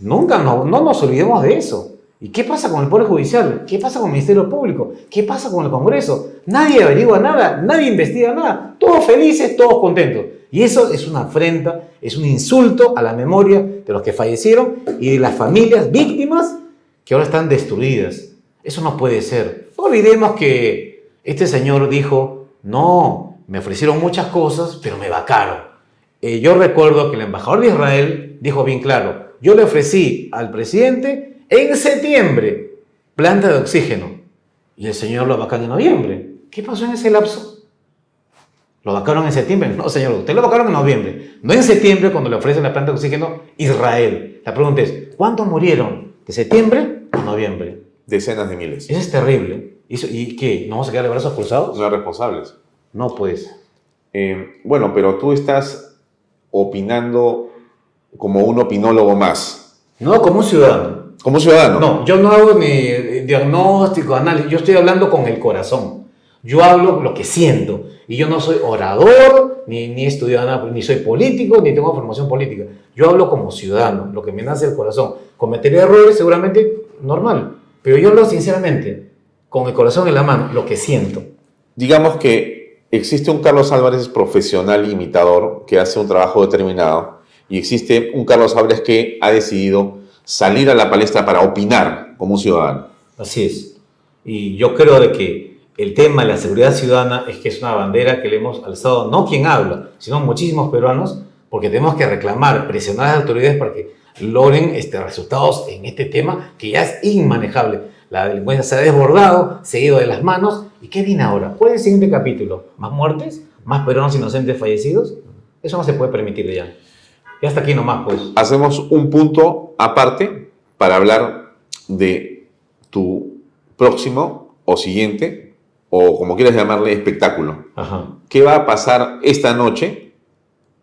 Nunca no, no nos olvidemos de eso. ¿Y qué pasa con el Poder Judicial? ¿Qué pasa con el Ministerio Público? ¿Qué pasa con el Congreso? Nadie averigua nada, nadie investiga nada. Todos felices, todos contentos. Y eso es una afrenta, es un insulto a la memoria de los que fallecieron y de las familias víctimas que ahora están destruidas. Eso no puede ser. No olvidemos que este señor dijo, no, me ofrecieron muchas cosas, pero me vacaron. Eh, yo recuerdo que el embajador de Israel dijo bien claro, yo le ofrecí al presidente en septiembre planta de oxígeno y el señor lo vacaron en noviembre. ¿Qué pasó en ese lapso? ¿Lo vacaron en septiembre? No, señor, usted lo vacaron en noviembre. No en septiembre cuando le ofrecen la planta de oxígeno Israel. La pregunta es, ¿cuántos murieron? ¿De septiembre a noviembre? Decenas de miles. Eso es terrible. ¿Y, eso- ¿Y qué? ¿No vamos a quedar de brazos cruzados? No responsables. No, pues. Eh, bueno, pero tú estás opinando como un opinólogo más. No, como un ciudadano. Como ciudadano. No, yo no hago ni diagnóstico, análisis, yo estoy hablando con el corazón. Yo hablo lo que siento. Y yo no soy orador, ni, ni estudiado nada, ni soy político, ni tengo formación política. Yo hablo como ciudadano, lo que me nace del corazón. Cometeré errores, seguramente, normal. Pero yo hablo sinceramente, con el corazón en la mano, lo que siento. Digamos que existe un Carlos Álvarez profesional imitador que hace un trabajo determinado y existe un Carlos Álvarez que ha decidido salir a la palestra para opinar como un ciudadano. Así es. Y yo creo de que el tema de la seguridad ciudadana es que es una bandera que le hemos alzado, no quien habla, sino muchísimos peruanos, porque tenemos que reclamar, presionar a las autoridades para que logren este, resultados en este tema que ya es inmanejable. La delincuencia se ha desbordado, se ha ido de las manos. ¿Y qué viene ahora? ¿Cuál es el siguiente capítulo? ¿Más muertes? ¿Más peruanos inocentes fallecidos? Eso no se puede permitir ya. Y hasta aquí nomás, pues. Hacemos un punto aparte para hablar de tu próximo o siguiente, o como quieras llamarle, espectáculo. Ajá. ¿Qué va a pasar esta noche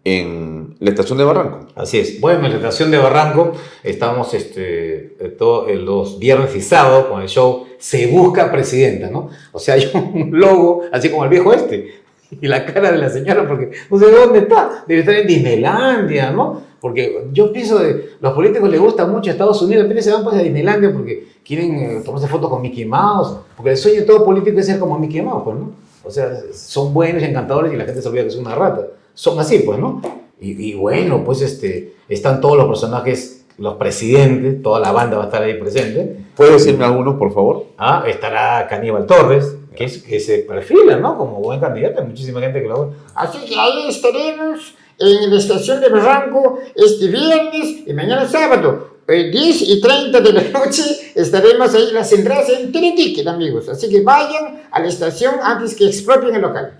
en la estación de Barranco? Así es. Bueno, en la estación de Barranco estamos este, eh, todo- los viernes y sábado con el show Se Busca Presidenta, ¿no? O sea, hay un [laughs] logo, así como el viejo este, y la cara de la señora, porque no sé dónde está, debe estar en Disneylandia, ¿no? Porque yo pienso de los políticos les gusta mucho Estados Unidos, pero se van pues a Disneylandia porque quieren eh, tomarse fotos con Mickey Mouse, porque el sueño de todo político es ser como Mickey Mouse, pues, ¿no? O sea, son buenos y encantadores y la gente se olvida que es una rata. Son así, pues, ¿no? Y, y bueno, pues este, están todos los personajes, los presidentes, toda la banda va a estar ahí presente. ¿Puedes decirme algunos, por favor? Ah, estará Caníbal Torres, que, es, que se perfila, ¿no? Como buen candidato, hay muchísima gente que lo ve. Así que ahí estaremos en la estación de Barranco este viernes y mañana sábado. eh, 10 y 30 de la [laughs] noche estaremos ahí las entradas en Teleticket, amigos. Así que vayan a la estación antes que expropien el local.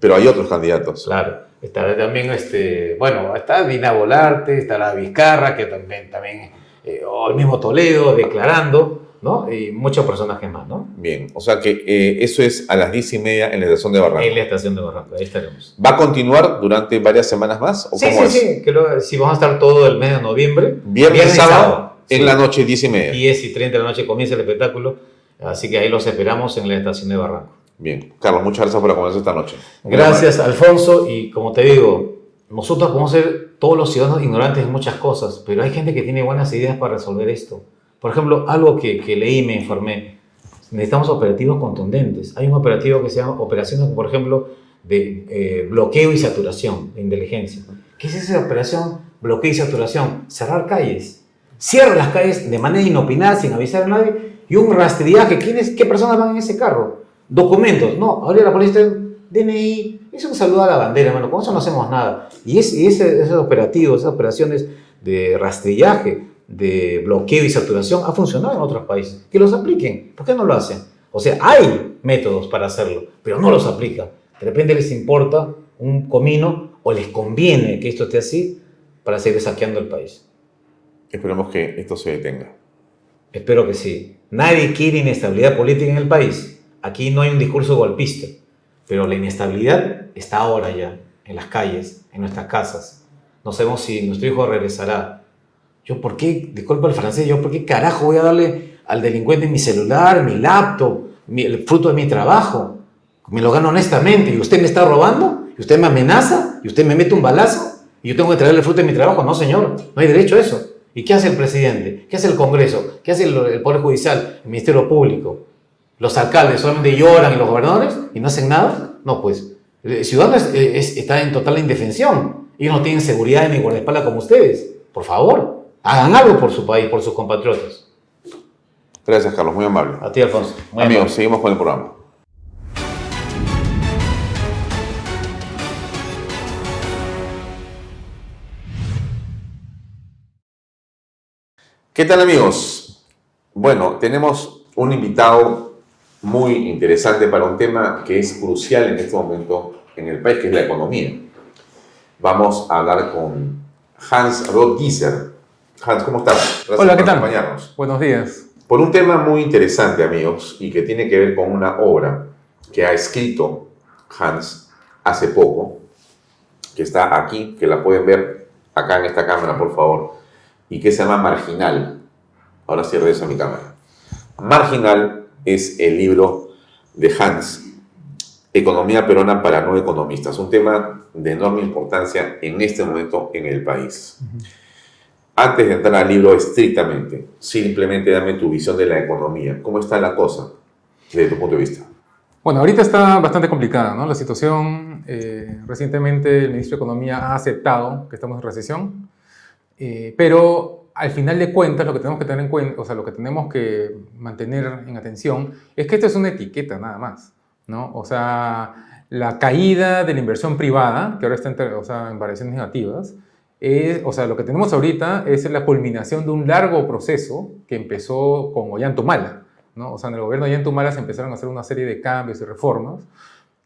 Pero hay otros candidatos. Claro, estará también, este, bueno, está Dina Volarte, estará Vizcarra, que también, también eh, o el mismo Toledo declarando, ¿no? Y muchos personajes más, ¿no? Bien, o sea que eh, eso es a las diez y media en la estación de Barranco. En la estación de Barranco, ahí estaremos. ¿Va a continuar durante varias semanas más? ¿o Sí, cómo sí, es? sí, que lo- sí, vamos a estar todo el mes de noviembre. Viernes y sábado. En Sí. la noche, 10 y media. 10 y 30 de la noche comienza el espectáculo, así que ahí los esperamos en la estación de Barranco. Bien. Carlos, muchas gracias por acompañarnos esta noche. Gracias, Alfonso, y como te digo, nosotros podemos ser todos los ciudadanos ignorantes en muchas cosas, pero hay gente que tiene buenas ideas para resolver esto. Por ejemplo, algo que, leí y me informé, necesitamos operativos contundentes. Hay un operativo que se llama operaciones, por ejemplo, de eh, bloqueo y saturación de inteligencia. ¿Qué es esa operación? Bloqueo y saturación. Cerrar calles. Cierra las calles de manera inopinada, sin avisar a nadie, y un rastrillaje. ¿Quiénes, ¿Qué personas van en ese carro? Documentos. No, ahora la policía, DNI. Es un saludo a la bandera, hermano. Con eso no hacemos nada. Y, es, y ese- esos operativos, esas operaciones de rastrillaje, de bloqueo y saturación, ha funcionado en otros países. Que los apliquen. ¿Por qué no lo hacen? O sea, hay métodos para hacerlo, pero no los aplican. De repente les importa un comino o les conviene que esto esté así para seguir saqueando el país. Esperemos que esto se detenga. Espero que sí. Nadie quiere inestabilidad política en el país. Aquí no hay un discurso golpista, pero la inestabilidad está ahora ya, en las calles, en nuestras casas. No sabemos si nuestro hijo regresará. Yo, ¿por qué, disculpa el francés, yo, ¿por qué carajo voy a darle al delincuente mi celular, mi laptop, el fruto de mi trabajo? Me lo gano honestamente y usted me está robando, y usted me amenaza, y usted me mete un balazo, y yo tengo que traerle el fruto de mi trabajo. No, señor, no hay derecho a eso. ¿Y qué hace el presidente? ¿Qué hace el Congreso? ¿Qué hace el, el Poder Judicial? ¿El Ministerio Público? ¿Los alcaldes solamente lloran y los gobernadores y no hacen nada? No, pues. El ciudadano es- es- está en total indefensión. Ellos no tienen seguridad ni guardaespaldas como ustedes. Por favor, hagan algo por su país, por sus compatriotas. Gracias, Carlos. Muy amable. A ti, Alfonso. Muy Amigos, amable. seguimos con el programa. ¿Qué tal amigos? Bueno, tenemos un invitado muy interesante para un tema que es crucial en este momento en el país, que es la economía. Vamos a hablar con Hans Rothgieser. Hans, ¿cómo estás? Gracias Hola, por ¿qué tal? acompañarnos. Buenos días. Por un tema muy interesante, amigos, y que tiene que ver con una obra que ha escrito Hans hace poco, que está aquí, que la pueden ver acá en esta cámara, por favor, y que se llama Marginal. Ahora sí regreso a mi cámara. Marginal es el libro de Hans, Economía Peruana para no economistas, un tema de enorme importancia en este momento en el país. Antes de entrar al libro estrictamente, simplemente dame tu visión de la economía. ¿Cómo está la cosa desde tu punto de vista? Bueno, ahorita está bastante complicada, ¿no? La situación, eh, recientemente el ministro de Economía ha aceptado que estamos en recesión, eh, pero al final de cuentas lo que tenemos que tener en cuenta, o sea, lo que tenemos que mantener en atención es que esto es una etiqueta nada más, ¿no? O sea, la caída de la inversión privada, que ahora está en, o sea, en variaciones negativas, es, o sea, lo que tenemos ahorita es la culminación de un largo proceso que empezó con Ollantumala, ¿no? O sea, en el gobierno de Ollantumala se empezaron a hacer una serie de cambios y reformas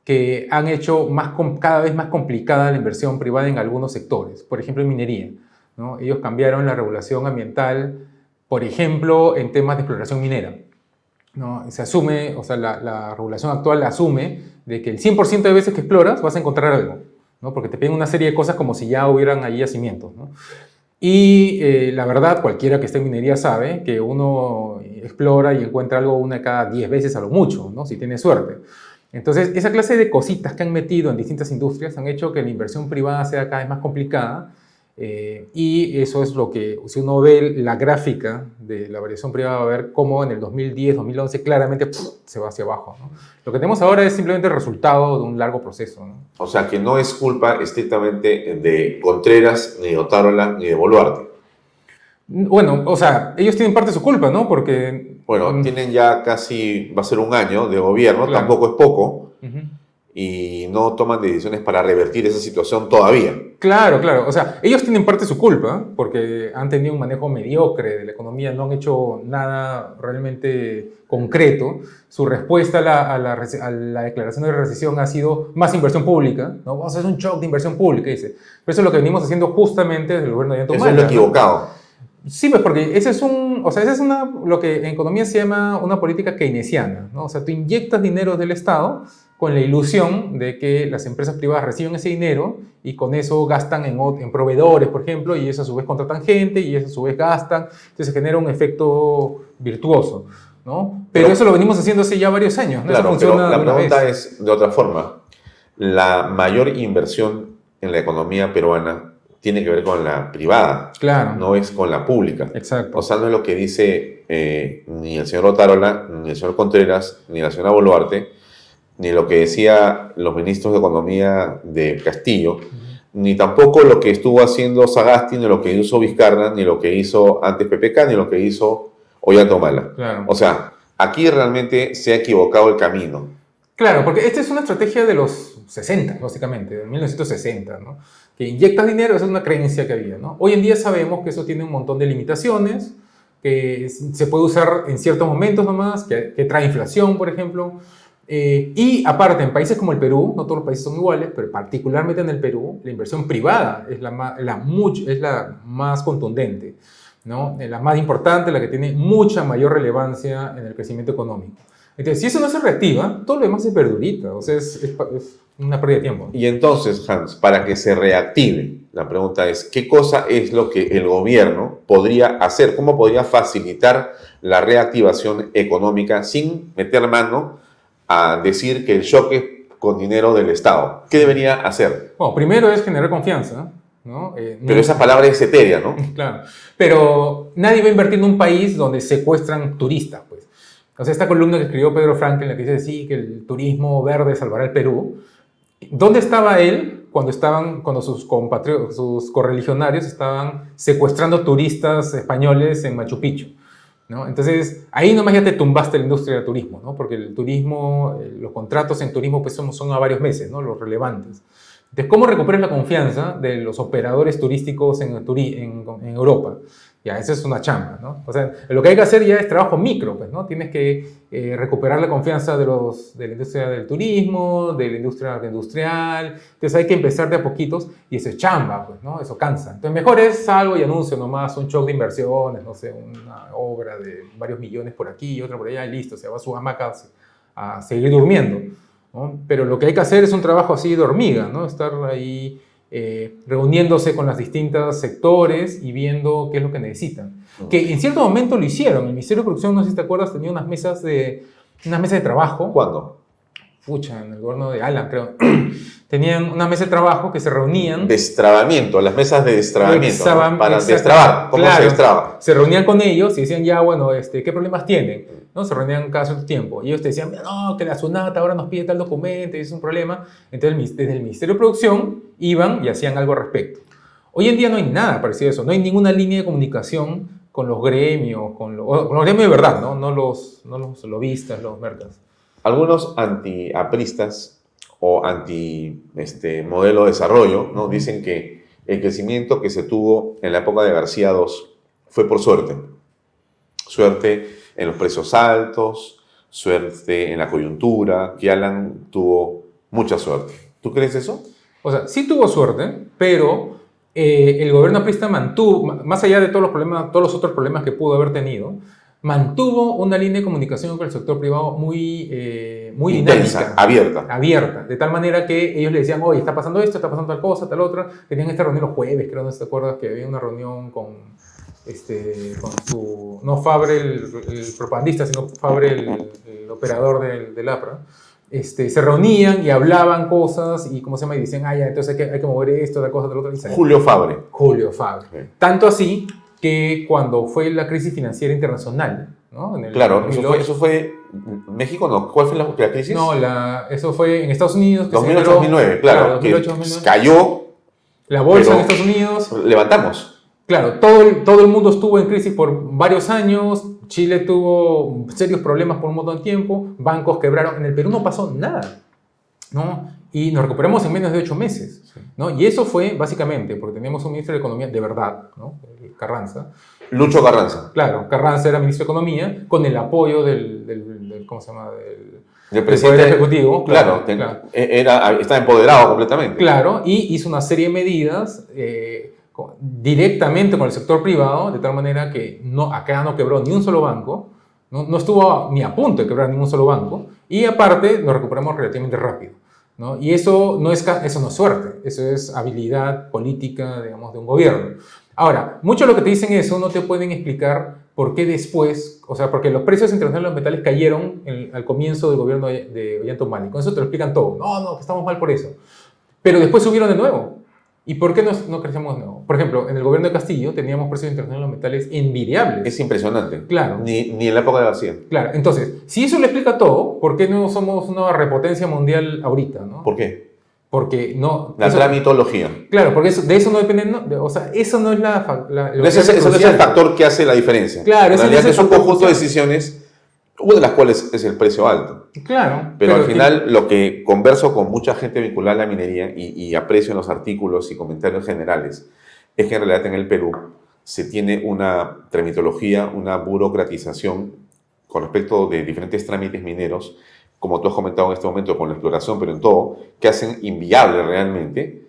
que han hecho más, cada vez más complicada la inversión privada en algunos sectores, por ejemplo en minería. ¿no? Ellos cambiaron la regulación ambiental, por ejemplo, en temas de exploración minera. ¿no? Se asume, o sea, la, la regulación actual asume de que el 100% de veces que exploras vas a encontrar algo, ¿no? porque te piden una serie de cosas como si ya hubieran ahí yacimientos. ¿no? Y eh, la verdad, cualquiera que esté en minería sabe que uno explora y encuentra algo una cada 10 veces a lo mucho, ¿no? si tiene suerte. Entonces, esa clase de cositas que han metido en distintas industrias han hecho que la inversión privada sea cada vez más complicada eh, y eso es lo que, si uno ve la gráfica de la variación privada, va a ver cómo en el 2010, 2011 claramente se va hacia abajo. ¿no? Lo que tenemos ahora es simplemente el resultado de un largo proceso. ¿no? O sea, que no es culpa estrictamente de Contreras, ni de Otárola, ni de Boluarte. Bueno, o sea, ellos tienen parte de su culpa, ¿no? Porque... Bueno, mm, tienen ya casi, va a ser un año de gobierno, Claro. tampoco es poco, ujú. Y no toman decisiones para revertir esa situación todavía. Claro, claro. O sea, ellos tienen parte de su culpa porque han tenido un manejo mediocre de la economía, no han hecho nada realmente concreto. Su respuesta a la, a la a la declaración de recesión ha sido más inversión pública. ¿no? Vamos a hacer un shock de inversión pública, dice. Pero eso es lo que venimos haciendo justamente desde el gobierno de Eso Antumala. es lo ¿no? equivocado. Sí, pues porque ese es un, o sea, esa es una, lo que en economía se llama una política keynesiana, ¿no? O sea, tú inyectas dinero del Estado con la ilusión de que las empresas privadas reciben ese dinero y con eso gastan en, proveedores, por ejemplo, y eso a su vez contratan gente y eso a su vez gastan, entonces se genera un efecto virtuoso, ¿no? Pero, Pero- eso lo venimos haciendo hace ya varios años, ¿no? Claro, eso pero funciona la pregunta vez. es de otra forma. La mayor inversión en la economía peruana tiene que ver con la privada, Claro, no es con la pública. exacto. O sea, no es lo que dice eh, ni el señor Otárola, ni el señor Contreras, ni la señora Boluarte, ni lo que decía los ministros de Economía de Castillo, ni tampoco lo que estuvo haciendo Sagasti, ni lo que hizo Vizcarra, ni lo que hizo antes PPK, ni lo que hizo Ollantumala. claro. O sea, aquí realmente se ha equivocado el camino. Claro, porque esta es una estrategia de los 60, básicamente, de 1960, ¿no? Que inyectas dinero, esa es una creencia que había, ¿no? Hoy en día sabemos que eso tiene un montón de limitaciones, que se puede usar en ciertos momentos nomás, que, que trae inflación, por ejemplo. Eh, y aparte, en países como el Perú, no todos los países son iguales, pero particularmente en el Perú, la inversión privada es la más, la much- es la más contundente, ¿no? La más importante, la que tiene mucha mayor relevancia en el crecimiento económico. Entonces, si eso no se reactiva, todo lo demás es verdurita, o sea, es, es es una pérdida de tiempo. Y entonces, Hans, para que se reactive, la pregunta es, ¿qué cosa es lo que el gobierno podría hacer? ¿Cómo podría facilitar la reactivación económica sin meter mano a decir que el choque con dinero del Estado? ¿Qué debería hacer? Bueno, primero es generar confianza, ¿no? Eh, Pero no- esa palabra es etérea, ¿no? [laughs] Claro, pero nadie va a invertir en un país donde secuestran turistas, pues. O sea, esta columna que escribió Pedro Franklin, la que dice sí, que el turismo verde salvará el Perú. ¿Dónde estaba él cuando, estaban, cuando sus, compatri- sus correligionarios estaban secuestrando turistas españoles en Machu Picchu? Entonces, ahí nomás ya te tumbaste la industria del turismo, ¿no? porque el turismo, eh, los contratos en turismo pues son, son a varios meses, ¿no? los relevantes. Entonces, ¿cómo recuperas la confianza de los operadores turísticos en, en Europa? Ya, esa es una chamba, ¿no? O sea, lo que hay que hacer ya es trabajo micro, pues, ¿no? Tienes que eh, recuperar la confianza de, los, de la industria del turismo, de la industria industrial. Entonces hay que empezar de a poquitos y eso es chamba, pues, ¿no? Eso cansa. Entonces mejor es algo y anuncio nomás, un shock de inversiones, no sé, una obra de varios millones por aquí y otra por allá y listo, se va a su hamaca a, a seguir durmiendo, ¿no? Pero lo que hay que hacer es un trabajo así de hormiga, ¿no? Estar ahí eh, reuniéndose con los distintos sectores y viendo qué es lo que necesitan. Que en cierto momento lo hicieron. El Ministerio de Producción, no sé si te acuerdas, tenía unas mesas de, unas mesas de trabajo. ¿Cuándo? Pucha, en el gobierno de Alan, creo. [clears throat] Tenían una mesa de trabajo que se reunían. Destrabamiento, las mesas de destrabamiento. ¿no? Para destrabar. ¿Cómo Claro. se destraba? se reunían con ellos y decían, ya, bueno, este, ¿qué problemas tienen? ¿No? Se reunían cada cierto tiempo. Y ellos te decían, no, que la SUNAT ahora nos pide tal documento y es un problema. Entonces, desde el Ministerio de Producción iban y hacían algo al respecto. Hoy en día no hay nada parecido a eso. No hay ninguna línea de comunicación con los gremios, con, lo- con los gremios de verdad, ¿no? No los, no los lobistas, los mercas. Algunos antiapristas o anti este, modelo de desarrollo ¿no? dicen que el crecimiento que se tuvo en la época de García II fue por suerte. Suerte en los precios altos, suerte en la coyuntura, que Alan tuvo mucha suerte. ¿Tú crees eso? O sea, sí tuvo suerte, pero eh, el gobierno aprista mantuvo, ma- más allá de todos los problemas, todos los otros problemas que pudo haber tenido, mantuvo una línea de comunicación con el sector privado muy, eh, muy Intensa, dinámica. abierta. Abierta, de tal manera que ellos le decían, oye, está pasando esto, está pasando tal cosa, tal otra. Tenían esta reunión los jueves, creo, no te acuerdas, que había una reunión con, este, con su, no Fabre el, el propagandista, sino Fabre el, el operador del, del APRA. Este, se reunían y hablaban cosas y, ¿cómo se llama? Y dicen, ah, ya, entonces hay que, hay que mover esto, tal cosa, tal otra. Julio Fabre. Julio Fabre. Sí. Tanto así que cuando fue la crisis financiera internacional, ¿no? En el Claro, eso 2008, fue, eso fue México, no. ¿Cuál fue la, la crisis? No, la, eso fue en Estados Unidos. que se generó- 2008-2009, claro. que 2008, 2009. cayó, La bolsa en Estados Unidos. levantamos. Claro, todo el, todo el mundo estuvo en crisis por varios años. Chile tuvo serios problemas por un montón de tiempo. Bancos quebraron. En el Perú no pasó nada. ¿no? Y nos recuperamos en menos de ocho meses. ¿no? Y eso fue básicamente porque teníamos un ministro de Economía de verdad, ¿no? Carranza. Lucho Carranza, Claro, Carranza era ministro de Economía con el apoyo del, del- del- ¿cómo se llama? Del, el del presidente. Ejecutivo. Claro, ten- claro. Era, estaba empoderado completamente. Claro, y hizo una serie de medidas, eh, directamente con el sector privado, de tal manera que no, acá no quebró ni un solo banco, no, no estuvo ni a punto de quebrar ningún solo banco, y aparte nos recuperamos relativamente rápido. ¿No? Y eso no, es, eso no es suerte, eso es habilidad política, digamos, de un gobierno. Ahora, mucho de lo que te dicen eso no te pueden explicar por qué después, o sea, porque los precios internacionales de los metales cayeron en- al comienzo del gobierno de, de Ollanta-Humala, y con eso te lo explican todo. No, no, que estamos mal por eso. Pero después subieron de nuevo. ¿Y por qué no, no crecemos nuevo? Por ejemplo, en el gobierno de Castillo teníamos precios internacionales de los metales envidiables. Es impresionante. Claro. Ni, ni en la época de García. Claro, entonces, si eso le explica todo, ¿por qué no somos una repotencia mundial ahorita? ¿no? ¿Por qué? Porque no... La eso- tramitología. Claro, porque eso- de eso no depende, no, de- o sea, eso no es la... la- No es que ese, no es el factor que hace la diferencia. Claro, en no realidad es el es un conjunto de decisiones, una de las cuales es el precio alto. Claro. Pero, al final lo que converso con mucha gente vinculada a la minería y, y aprecio en los artículos y comentarios generales es que en realidad en el Perú se tiene una tramitología, una burocratización con respecto de diferentes trámites mineros, como tú has comentado en este momento con la exploración, pero en todo, que hacen inviable realmente,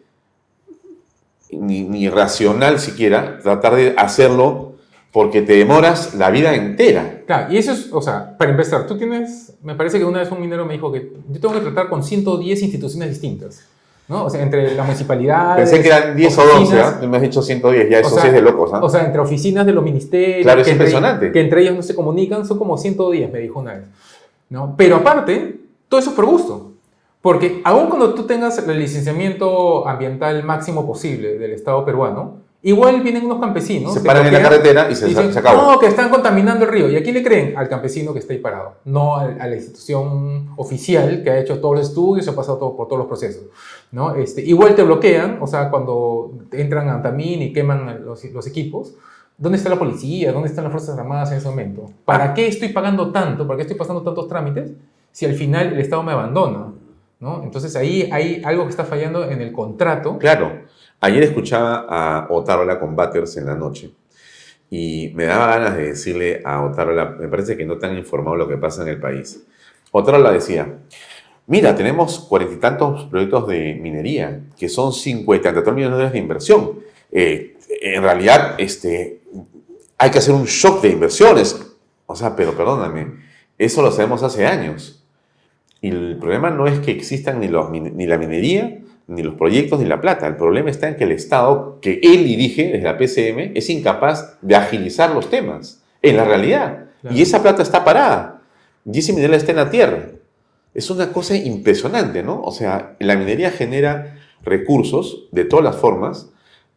ni, ni racional siquiera, tratar de hacerlo porque te demoras la vida entera. Claro, y eso es, o sea, para empezar, tú tienes, me parece que una vez un minero me dijo que yo tengo que tratar con 110 instituciones distintas, ¿no? O sea, entre la municipalidad. Pensé que eran 10 o 12, ¿ah? Tú me has dicho 110, ya eso sí es de locos, ¿ah? O sea, entre oficinas de los ministerios. Claro, es que entre- impresionante. que entre ellos no se comunican, son como 110, me dijo una vez. ¿no? Pero aparte, todo eso es por gusto. Porque aun cuando tú tengas el licenciamiento ambiental máximo posible del Estado peruano, igual vienen unos campesinos. Se paran en la carretera y se- dicen, se acabó. No, que están contaminando el río. ¿Y a quién le creen? Al campesino que está ahí parado. No a la institución oficial que ha hecho todos los estudios y ha pasado todo, por todos los procesos. ¿no? Este, igual te bloquean, o sea, cuando entran a Antamín y queman los, los equipos. ¿Dónde está la policía? ¿Dónde están las Fuerzas Armadas en ese momento? ¿Para qué estoy pagando tanto? ¿Para qué estoy pasando tantos trámites si al final el Estado me abandona? ¿no? Entonces ahí hay algo que está fallando en el contrato. Claro. Ayer escuchaba a Otárola con Batters en la noche y me daba ganas de decirle a Otárola, me parece que no te han informado lo que pasa en el país. Otárola decía, mira, tenemos cuarenta y tantos proyectos de minería que son cincuenta y tantos millones de inversión. Eh, en realidad, este, hay que hacer un shock de inversiones. O sea, pero perdóname, eso lo sabemos hace años. Y el problema no es que existan ni, los, ni la minería, ni los proyectos, ni la plata. El problema está en que el Estado, que él dirige desde la PCM, es incapaz de agilizar los temas en la realidad. Claro. Y esa plata está parada. Y ese mineral está en la tierra. Es una cosa impresionante, ¿no? O sea, la minería genera recursos de todas las formas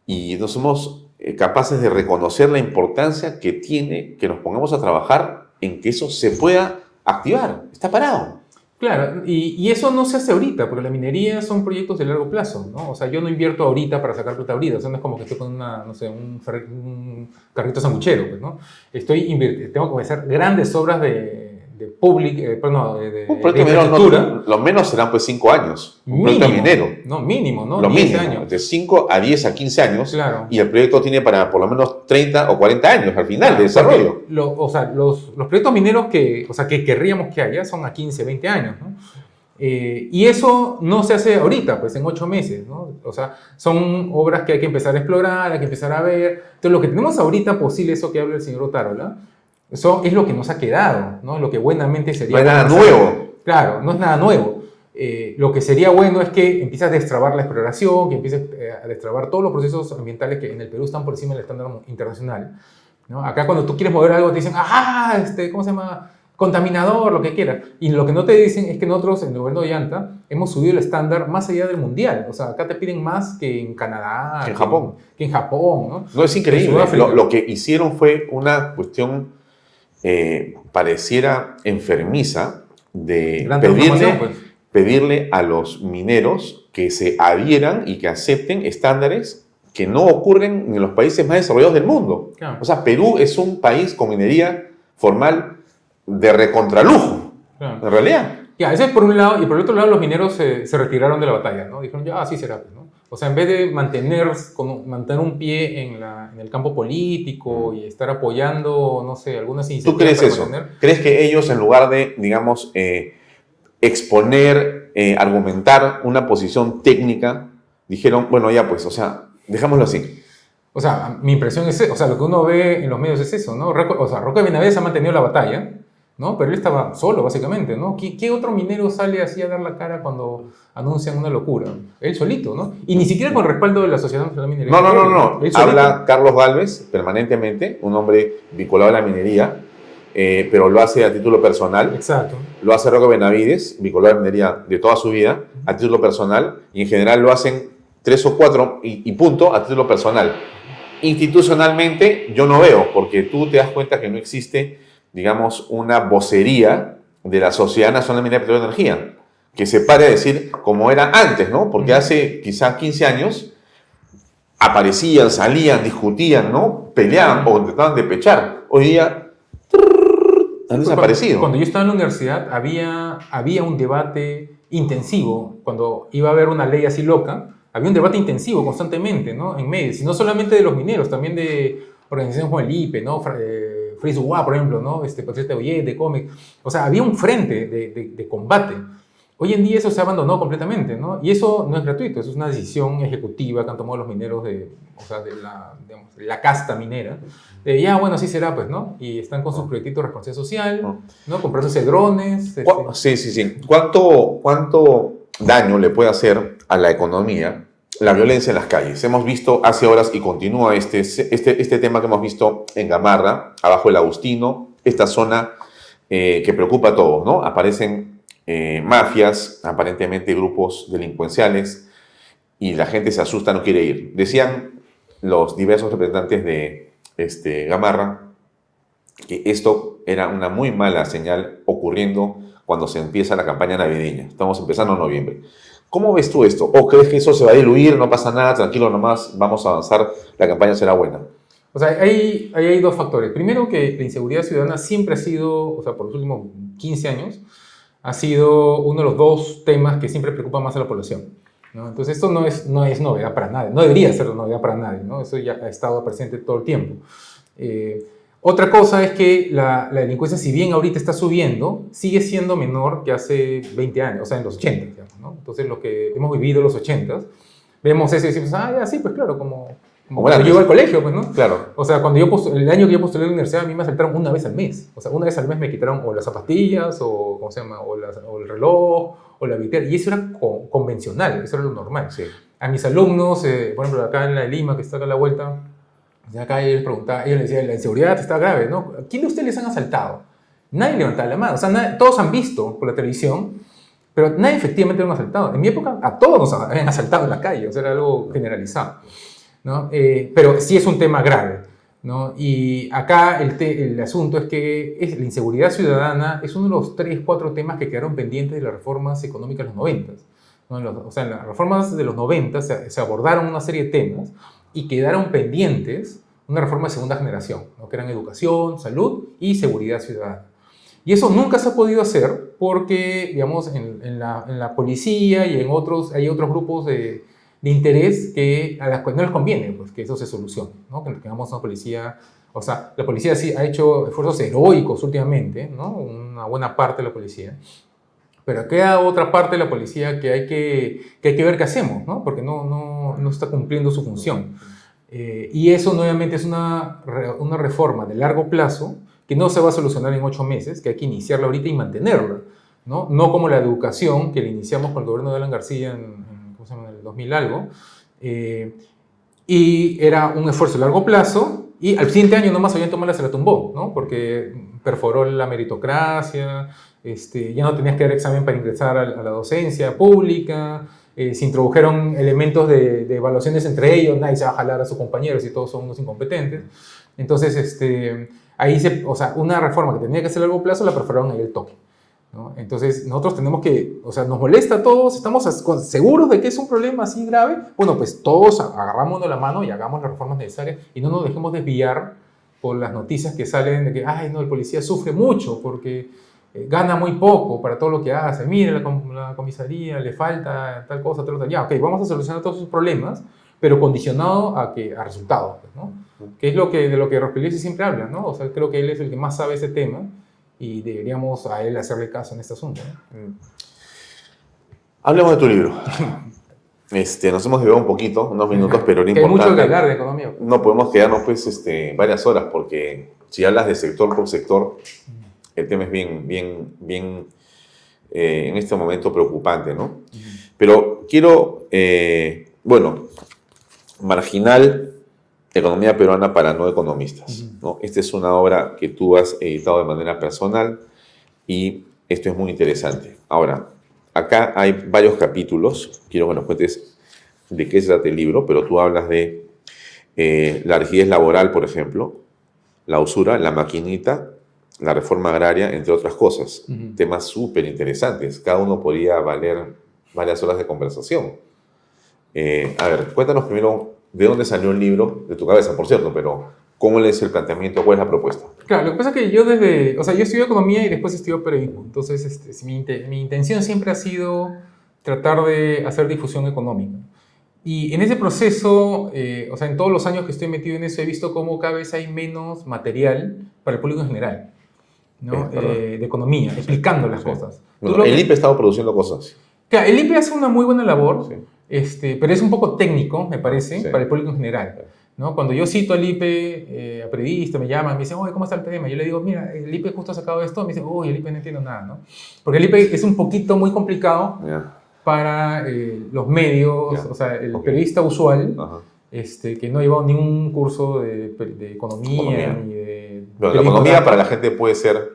y no somos eh, capaces de reconocer la importancia que tiene que nos pongamos a trabajar en que eso se pueda activar. Está parado. Claro, y, y eso no se hace ahorita, porque la minería son proyectos de largo plazo, ¿no? O sea, yo no invierto ahorita para sacar plata ahorita, o sea, no es como que estoy con una, no sé, un, un carrito sanguchero, pues, ¿no? Estoy invirtiendo, tengo que hacer grandes obras de, de public, eh, perdón, de, de, Un de proyecto minero, infraestructura. no, lo menos serán pues 5 años. Un proyecto minero. No, mínimo, ¿no? lo 10 mínimo. años. De 5 a 10 a 15 años. Claro. Y el proyecto tiene para por lo menos 30 o 40 años al final de desarrollo. Lo- o sea, los, los proyectos mineros que, o sea, que querríamos que haya son a 15, 20 años, ¿no? Eh, y eso no se hace ahorita, pues en 8 meses, ¿no? O sea, son obras que hay que empezar a explorar, hay que empezar a ver. Entonces, lo que tenemos ahorita posible, eso que habla el señor Otárola, eso es lo que nos ha quedado, ¿no? Lo que buenamente sería... No hay nada nuevo. Claro, no es nada nuevo. Eh, lo que sería bueno es que empieces a destrabar la exploración, que empieces eh, a destrabar todos los procesos ambientales que en el Perú están por encima del estándar internacional. ¿no? Acá cuando tú quieres mover algo te dicen, ah, este, ¿cómo se llama? Contaminador, lo que quieras. Y lo que no te dicen es que nosotros en el gobierno de Llanta hemos subido el estándar más allá del mundial. O sea, acá te piden más que en Canadá. Que en Japón. Que en Japón, ¿no? No es increíble. Lo, lo que hicieron fue una cuestión, eh, pareciera enfermiza, de Gran pedirle, pues. Pedirle a los mineros que se adhieran y que acepten estándares que no ocurren en los países más desarrollados del mundo. Claro. O sea, Perú es un país con minería formal de recontralujo, Claro. en realidad. Ya, ese es por un lado, y por el otro lado los mineros se, se retiraron de la batalla, ¿no? Dijeron, ya, así será, pues, ¿no? O sea, en vez de mantener, con, mantener un pie en, la, en el campo político y estar apoyando, no sé, algunas iniciativas ¿Tú crees eso? mantener- ¿Crees que ellos, en lugar de, digamos, eh, exponer, eh, argumentar una posición técnica, dijeron, bueno, ya pues, o sea, dejámoslo así? O sea, mi impresión es, o sea, lo que uno ve en los medios es eso, ¿no? O sea, Roque Benavides ha mantenido la batalla, ¿no? Pero él estaba solo, básicamente, ¿no? ¿Qué, qué otro minero sale así a dar la cara cuando anuncian una locura? Él solito, ¿no? Y ni siquiera con el respaldo de la Sociedad Nacional Minería. No, no, no, no. Habla Carlos Galvez permanentemente, un hombre vinculado a la minería, eh, pero lo hace a título personal. Exacto. Lo hace Roque Benavides, la minería de toda su vida, a título personal, y en general lo hacen tres o cuatro y, y punto a título personal. Institucionalmente yo no veo, porque tú te das cuenta que no existe, digamos, una vocería de la Sociedad Nacional Minera de Petróleo y Energía, que se pare a decir como era antes, ¿no? Porque hace quizá 15 años aparecían, salían, discutían, ¿no? Peleaban o trataban de pechar. Hoy día han desaparecido. Cuando yo estaba en la universidad había, había un debate intensivo, cuando iba a haber una ley así loca, había un debate intensivo constantemente, ¿no? En medios, y no solamente de los mineros, también de organizaciones como el IPE, ¿no? Eh, Free por ejemplo, ¿no? Este, Patricia Oye, de cómic. O sea, había un frente de, de- de combate. Hoy en día eso se abandonó completamente, ¿no? Y eso no es gratuito, eso es una decisión ejecutiva que han tomado los mineros de, o sea, de la, digamos, de la casta minera. De ya, bueno, así será, pues, ¿no? Y están con sus proyectitos de responsabilidad social, ¿no? Comprándose drones. este, ¿Cu- Sí, sí, sí. ¿Cuánto, ¿Cuánto daño le puede hacer a la economía la violencia en las calles? Hemos visto hace horas y continúa este, este, este tema que hemos visto en Gamarra, abajo del Agustino, esta zona eh, que preocupa a todos, ¿no? Aparecen eh, mafias, aparentemente grupos delincuenciales, y la gente se asusta, no quiere ir. Decían los diversos representantes de este, Gamarra que esto era una muy mala señal ocurriendo cuando se empieza la campaña navideña. Estamos empezando en noviembre. ¿Cómo ves tú esto? ¿O crees que eso se va a diluir, no pasa nada, tranquilo nomás, vamos a avanzar, la campaña será buena? O sea, hay, hay, dos factores. Primero, que la inseguridad ciudadana siempre ha sido, o sea, por los últimos 15 años, ha sido uno de los dos temas que siempre preocupa más a la población. Entonces, esto no es, no es novedad para nadie, no debería ser novedad para nadie, eso ya ha estado presente todo el tiempo. Eh, otra cosa es que la, la, delincuencia, si bien ahorita está subiendo, sigue siendo menor que hace 20 años, o sea, en los 80. Digamos. Entonces, lo que hemos vivido en los 80, vemos eso y decimos, ah, ya, sí, pues claro, como, cuando yo iba al colegio, pues, ¿no? Claro. O sea, cuando yo postu- el año que yo postulé a la universidad, a mí me asaltaron una vez al mes. O sea, una vez al mes me quitaron o las zapatillas, o, ¿cómo se llama? O, las- o el reloj, o la billetera. Y eso era co- convencional, eso era lo normal. Sí. A mis alumnos, eh, por ejemplo, acá en la de Lima, que está acá a la vuelta, acá ellos les preguntaban, ellos les decían, la inseguridad está grave, ¿no? ¿A quién de ustedes les han asaltado? Nadie levantaba la mano. O sea, nadie- todos han visto por la televisión, pero nadie efectivamente lo han asaltado. En mi época, a todos nos habían asaltado en la calle, o sea, era algo generalizado. ¿No? Eh, pero sí es un tema grave. ¿no? Y acá el, el asunto es que es, la inseguridad ciudadana es uno de los tres, cuatro temas que quedaron pendientes de las reformas económicas de los 90. ¿no? O sea, en las reformas de los 90 se, se abordaron una serie de temas y quedaron pendientes una reforma de segunda generación, ¿no? que eran educación, salud y seguridad ciudadana. Y eso nunca se ha podido hacer porque, digamos, en, en la, en la policía y en otros, hay otros grupos de, de interés que a las cuales no les conviene pues, que eso se solucione, ¿no? que tengamos una policía, o sea, la policía sí ha hecho esfuerzos heroicos últimamente, ¿no? una buena parte de la policía, pero queda otra parte de la policía que hay que, que, hay que ver qué hacemos, ¿no? porque no, no, no está cumpliendo su función. Eh, y eso nuevamente es una, una reforma de largo plazo que no se va a solucionar en ocho meses, que hay que iniciarla ahorita y mantenerla, ¿no? No como la educación que la iniciamos con el gobierno de Alan García en, 2000 algo, eh, y era un esfuerzo a largo plazo, y al siguiente año nomás tomado se la tumbó, ¿no? Porque perforó la meritocracia, este, ya no tenías que dar examen para ingresar a, a la docencia pública, eh, se introdujeron elementos de, de evaluaciones entre ellos, nadie se va a jalar a sus compañeros y todos son unos incompetentes. Entonces, este, ahí se, o sea, una reforma que tenía que ser a largo plazo la perforaron ahí el toque. ¿No? Entonces, nosotros tenemos que, o sea, nos molesta a todos, estamos seguros de que es un problema así grave. Bueno, pues todos agarramos la mano y hagamos las reformas necesarias y no nos dejemos desviar por las noticias que salen de que, ay, no, el policía sufre mucho porque eh, gana muy poco para todo lo que hace. Mire, la, com- la comisaría le falta tal cosa, tal otra. Ya, ok, vamos a solucionar todos sus problemas, pero condicionado a, que, a resultados, pues, ¿no? Que es lo que, de lo que Rospiliesi siempre habla, ¿no? O sea, creo que él es el que más sabe ese tema y deberíamos a él hacerle caso en este asunto. ¿no? Hablemos de tu libro. Este, nos hemos llevado un poquito, unos minutos, pero lo [laughs] Que hay mucho que importante. hablar de economía. No podemos quedarnos pues este, varias horas porque si hablas de sector por sector, el tema es bien, bien, bien eh, en este momento preocupante, ¿no? Pero quiero, eh, bueno, marginal, economía peruana para no economistas, ¿no? Esta es una obra que tú has editado de manera personal y esto es muy interesante. Ahora, acá hay varios capítulos, quiero que nos cuentes de qué se trata el libro, pero tú hablas de eh, la rigidez laboral, por ejemplo, la usura, la maquinita, la reforma agraria, entre otras cosas. Temas súper interesantes. Cada uno podría valer varias horas de conversación. Eh, a ver, cuéntanos primero de dónde salió el libro, de tu cabeza, por cierto, pero cómo es el planteamiento, cuál es la propuesta. Claro, lo que pasa es que yo desde, o sea, yo estudié economía y después estudié periodismo. Entonces, este, mi, mi intención siempre ha sido tratar de hacer difusión económica. Y en ese proceso, eh, o sea, en todos los años que estoy metido en eso, he visto cómo cada vez hay menos material para el público en general, ¿no? Eh. Eh, de economía, explicando las Sí. cosas. Bueno, el IPE ha estado produciendo cosas. Claro, el IPE hace una muy buena labor, Sí. Este, pero es un poco técnico, me parece, Sí. para el público en general. ¿no? Cuando yo cito al IPE, eh, a periodistas me llaman, me dicen, oye, ¿cómo está el tema? Yo le digo, mira, el IPE justo ha sacado esto, me dicen, uy, el IPE no entiendo nada, ¿no? Porque el IPE es un poquito muy complicado Ya, para eh, los medios, Ya. o sea, el Ok. periodista usual, ajá. este, que no ha llevado ningún curso de, de economía, Economía. ni de... Bueno, la economía para la gente puede ser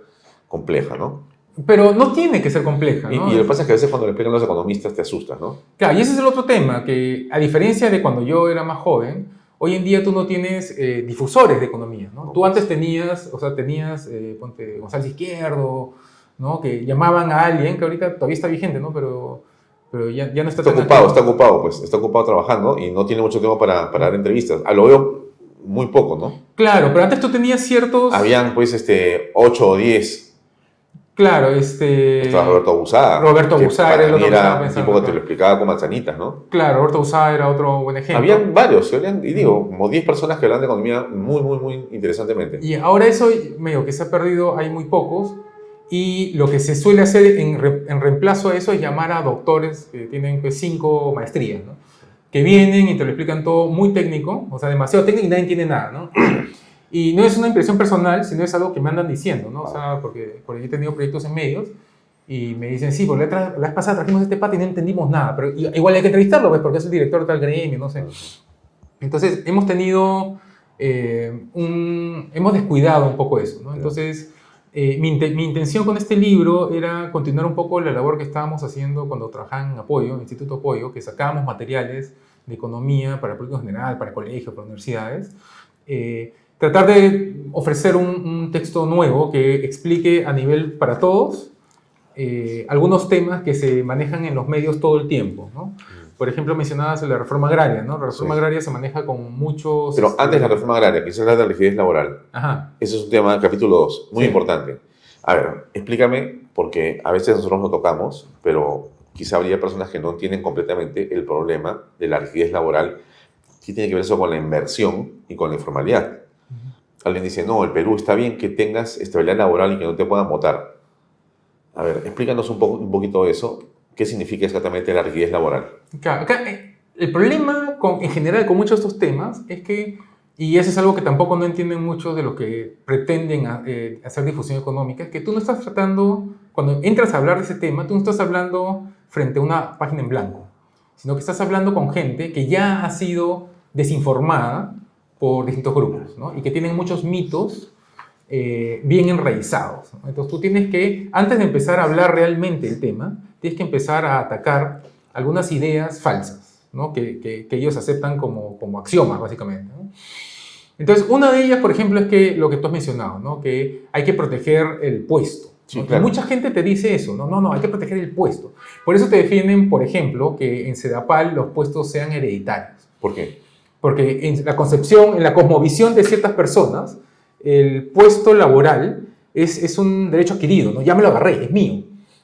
compleja, ¿no? Pero no tiene que ser compleja, Y, ¿no? y lo que pasa es que a veces cuando le explican los economistas te asustas, ¿no? Claro, y ese es el otro tema, que a diferencia de cuando yo era más joven, hoy en día tú no tienes eh, difusores de economía, ¿no? Tú antes tenías, o sea, tenías, eh, ponte, González Izquierdo, ¿no? Que llamaban a alguien, que ahorita todavía está vigente, ¿no? Pero, pero ya, ya no está Está tan ocupado, activo. está ocupado, pues, está ocupado trabajando y no tiene mucho tiempo para, para dar entrevistas. Ah, lo veo muy poco, ¿no? Claro, pero antes tú tenías ciertos... Habían, pues, este, 8 o 10. Claro, este... Estaba Roberto Abusada. Roberto que Abusada para era el otro que era un pensando, tipo que te lo explicaba con manzanitas, ¿no? Claro, Roberto Usada era otro buen ejemplo. Habían varios, y digo, como 10 personas que hablan de economía muy, muy, muy interesantemente. Y ahora eso medio que se ha perdido, hay muy pocos. Y lo que se suele hacer en, re- en reemplazo a eso es llamar a doctores que tienen pues, cinco maestrías, ¿no? que vienen y te lo explican todo muy técnico, o sea, demasiado técnico y nadie entiende nada. ¿no? Y no es una impresión personal, sino es algo que me andan diciendo, ¿no? O sea, porque, porque he tenido proyectos en medios y me dicen, sí, porque la, tra- la vez pasada trajimos este pata y no entendimos nada, pero igual hay que entrevistarlo, pues, porque es el director de tal gremio, no sé. Entonces, hemos tenido eh, un... hemos descuidado un poco eso, ¿no? Entonces, eh, mi, mi intención con este libro era continuar un poco la labor que estábamos haciendo cuando trabajaba en Apoyo, Instituto Apoyo, que sacábamos materiales de economía para el público en general, para colegios, para universidades. Eh, tratar de ofrecer un, un texto nuevo que explique a nivel para todos eh, algunos temas que se manejan en los medios todo el tiempo, ¿no? Por ejemplo, mencionabas la reforma agraria, ¿no? La reforma Sí. agraria se maneja con muchos... Pero antes de la reforma agraria, de la rigidez laboral. Ajá. Ese es un tema, capítulo 2, muy Sí. importante. A ver, explícame, porque a veces nosotros lo tocamos, pero quizá habría personas que no entienden completamente el problema de la rigidez laboral. ¿Qué tiene que ver eso con la inversión y con la informalidad? Alguien dice, no, el Perú está bien que tengas estabilidad laboral y que no te puedan votar. A ver, explícanos un, poco, un poquito eso. ¿Qué significa exactamente la rigidez laboral? Claro, acá, eh, el problema con- en general con muchos de estos temas es que, y eso es algo que tampoco no entienden muchos de los que pretenden a- eh, hacer difusión económica, es que tú no estás tratando, cuando entras a hablar de ese tema, tú no estás hablando frente a una página en blanco, sino que estás hablando con gente que ya ha sido desinformada por distintos grupos, ¿no? Y que tienen muchos mitos eh, bien enraizados. ¿no? Entonces tú tienes que, antes de empezar a hablar realmente del tema, tienes que empezar a atacar algunas ideas falsas, ¿no? que, que- que ellos aceptan como, como axiomas, básicamente. ¿no? Entonces, una de ellas, por ejemplo, es que lo que tú has mencionado, ¿no? que hay que proteger el puesto. Sí, claro. mucha gente te dice eso, no, no, no, hay que proteger el puesto. Por eso te defienden, por ejemplo, que en Sedapal los puestos sean hereditarios. ¿Por qué? Porque en la concepción, en la cosmovisión de ciertas personas, el puesto laboral es, es un derecho adquirido, ¿no? Ya me lo agarré, es mío,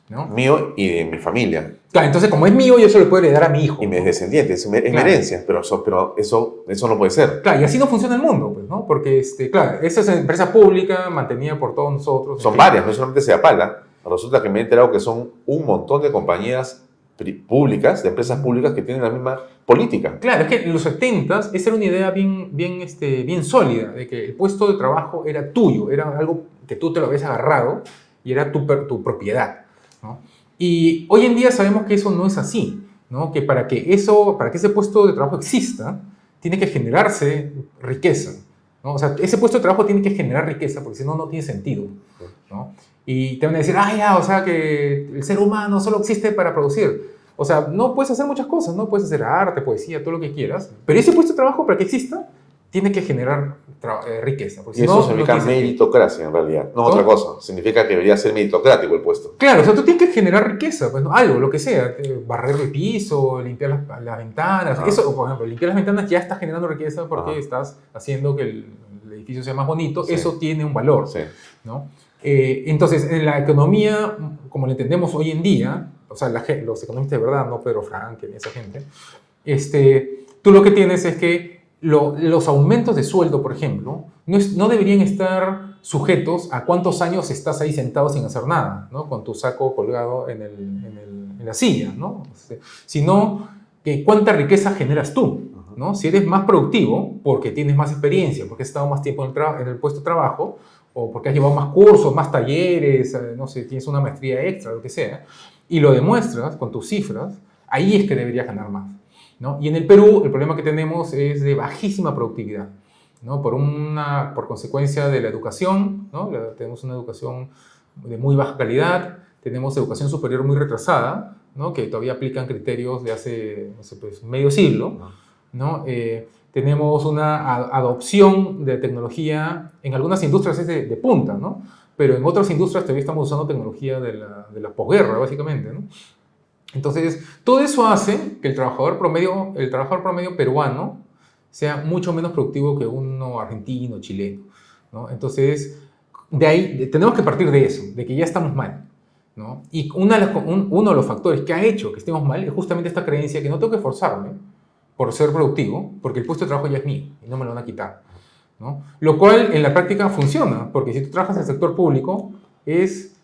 ¿no? Mío y de mi familia. Claro, entonces como es mío, yo se lo puedo heredar a mi hijo. Y mis descendientes. Es, Claro. herencia, pero, eso, pero eso, eso no puede ser. Claro, y así no funciona el mundo, pues, ¿no? Porque, este, claro, esa es una empresa pública mantenida por todos nosotros. Son varias, no solamente Seapala. Resulta que me he enterado que son un montón de compañías públicas, de empresas públicas que tienen la misma política. Claro, es que en los 70 esa era una idea bien, bien, este, bien sólida, de que el puesto de trabajo era tuyo, era algo que tú te lo habías agarrado y era tu, tu propiedad. Y hoy en día sabemos que eso no es así, ¿no? que para que, eso, para que ese puesto de trabajo exista, tiene que generarse riqueza. ¿no? O sea, ese puesto de trabajo tiene que generar riqueza, porque si no, no tiene sentido. ¿no? Y te van a decir, ah, ya, o sea, que el ser humano solo existe para producir. O sea, no puedes hacer muchas cosas, ¿no? Puedes hacer arte, poesía, todo lo que quieras, pero ese puesto de trabajo, para que exista, tiene que generar eh, riqueza. Y si eso no, no significa sentido. meritocracia en realidad, no otra cosa. Significa que debería ser meritocrático el puesto. Claro, o sea, tú tienes que generar riqueza, pues, ¿no? algo, lo que sea, eh, barrer el piso, limpiar las, las ventanas, Ah. eso, por ejemplo, limpiar las ventanas ya está generando riqueza porque Ajá. estás haciendo que el, el edificio sea más bonito, Sí. eso tiene un valor. Sí. ¿no? Eh, entonces, en la economía, como la entendemos hoy en día, o sea, la los economistas de verdad, no Pedro Frankel, esa gente, este, tú lo que tienes es que lo- los aumentos de sueldo, por ejemplo, no, es- no deberían estar sujetos a cuántos años estás ahí sentado sin hacer nada, ¿no? con tu saco colgado en, el- en el- en la silla, ¿no? Este, sino que cuánta riqueza generas tú. ¿no? Si eres más productivo, porque tienes más experiencia, porque has estado más tiempo en el, en el puesto de trabajo, o porque has llevado más cursos, más talleres, eh, no sé, tienes una maestría extra, lo que sea, y lo demuestras con tus cifras, ahí es que deberías ganar más. ¿no? Y en el Perú el problema que tenemos es de bajísima productividad, ¿no? por, una, por consecuencia de la educación, ¿no? La- tenemos una educación de muy baja calidad, tenemos educación superior muy retrasada, ¿no? que todavía aplican criterios de hace no sé, pues, medio siglo, ¿no? Eh, tenemos una adopción de tecnología, en algunas industrias es de, de punta, ¿no? pero en otras industrias todavía estamos usando tecnología de la, de la posguerra, básicamente. ¿no? Entonces, todo eso hace que el trabajador promedio, el trabajador promedio peruano sea mucho menos productivo que uno argentino, chileno. ¿no? Entonces, de ahí tenemos que partir de eso, de que ya estamos mal. ¿no? Y una un- uno de los factores que ha hecho que estemos mal es justamente esta creencia que no tengo que esforzarme por ser productivo, porque el puesto de trabajo ya es mío y no me lo van a quitar. ¿no? Lo cual en la práctica funciona, porque si tú trabajas en el sector público es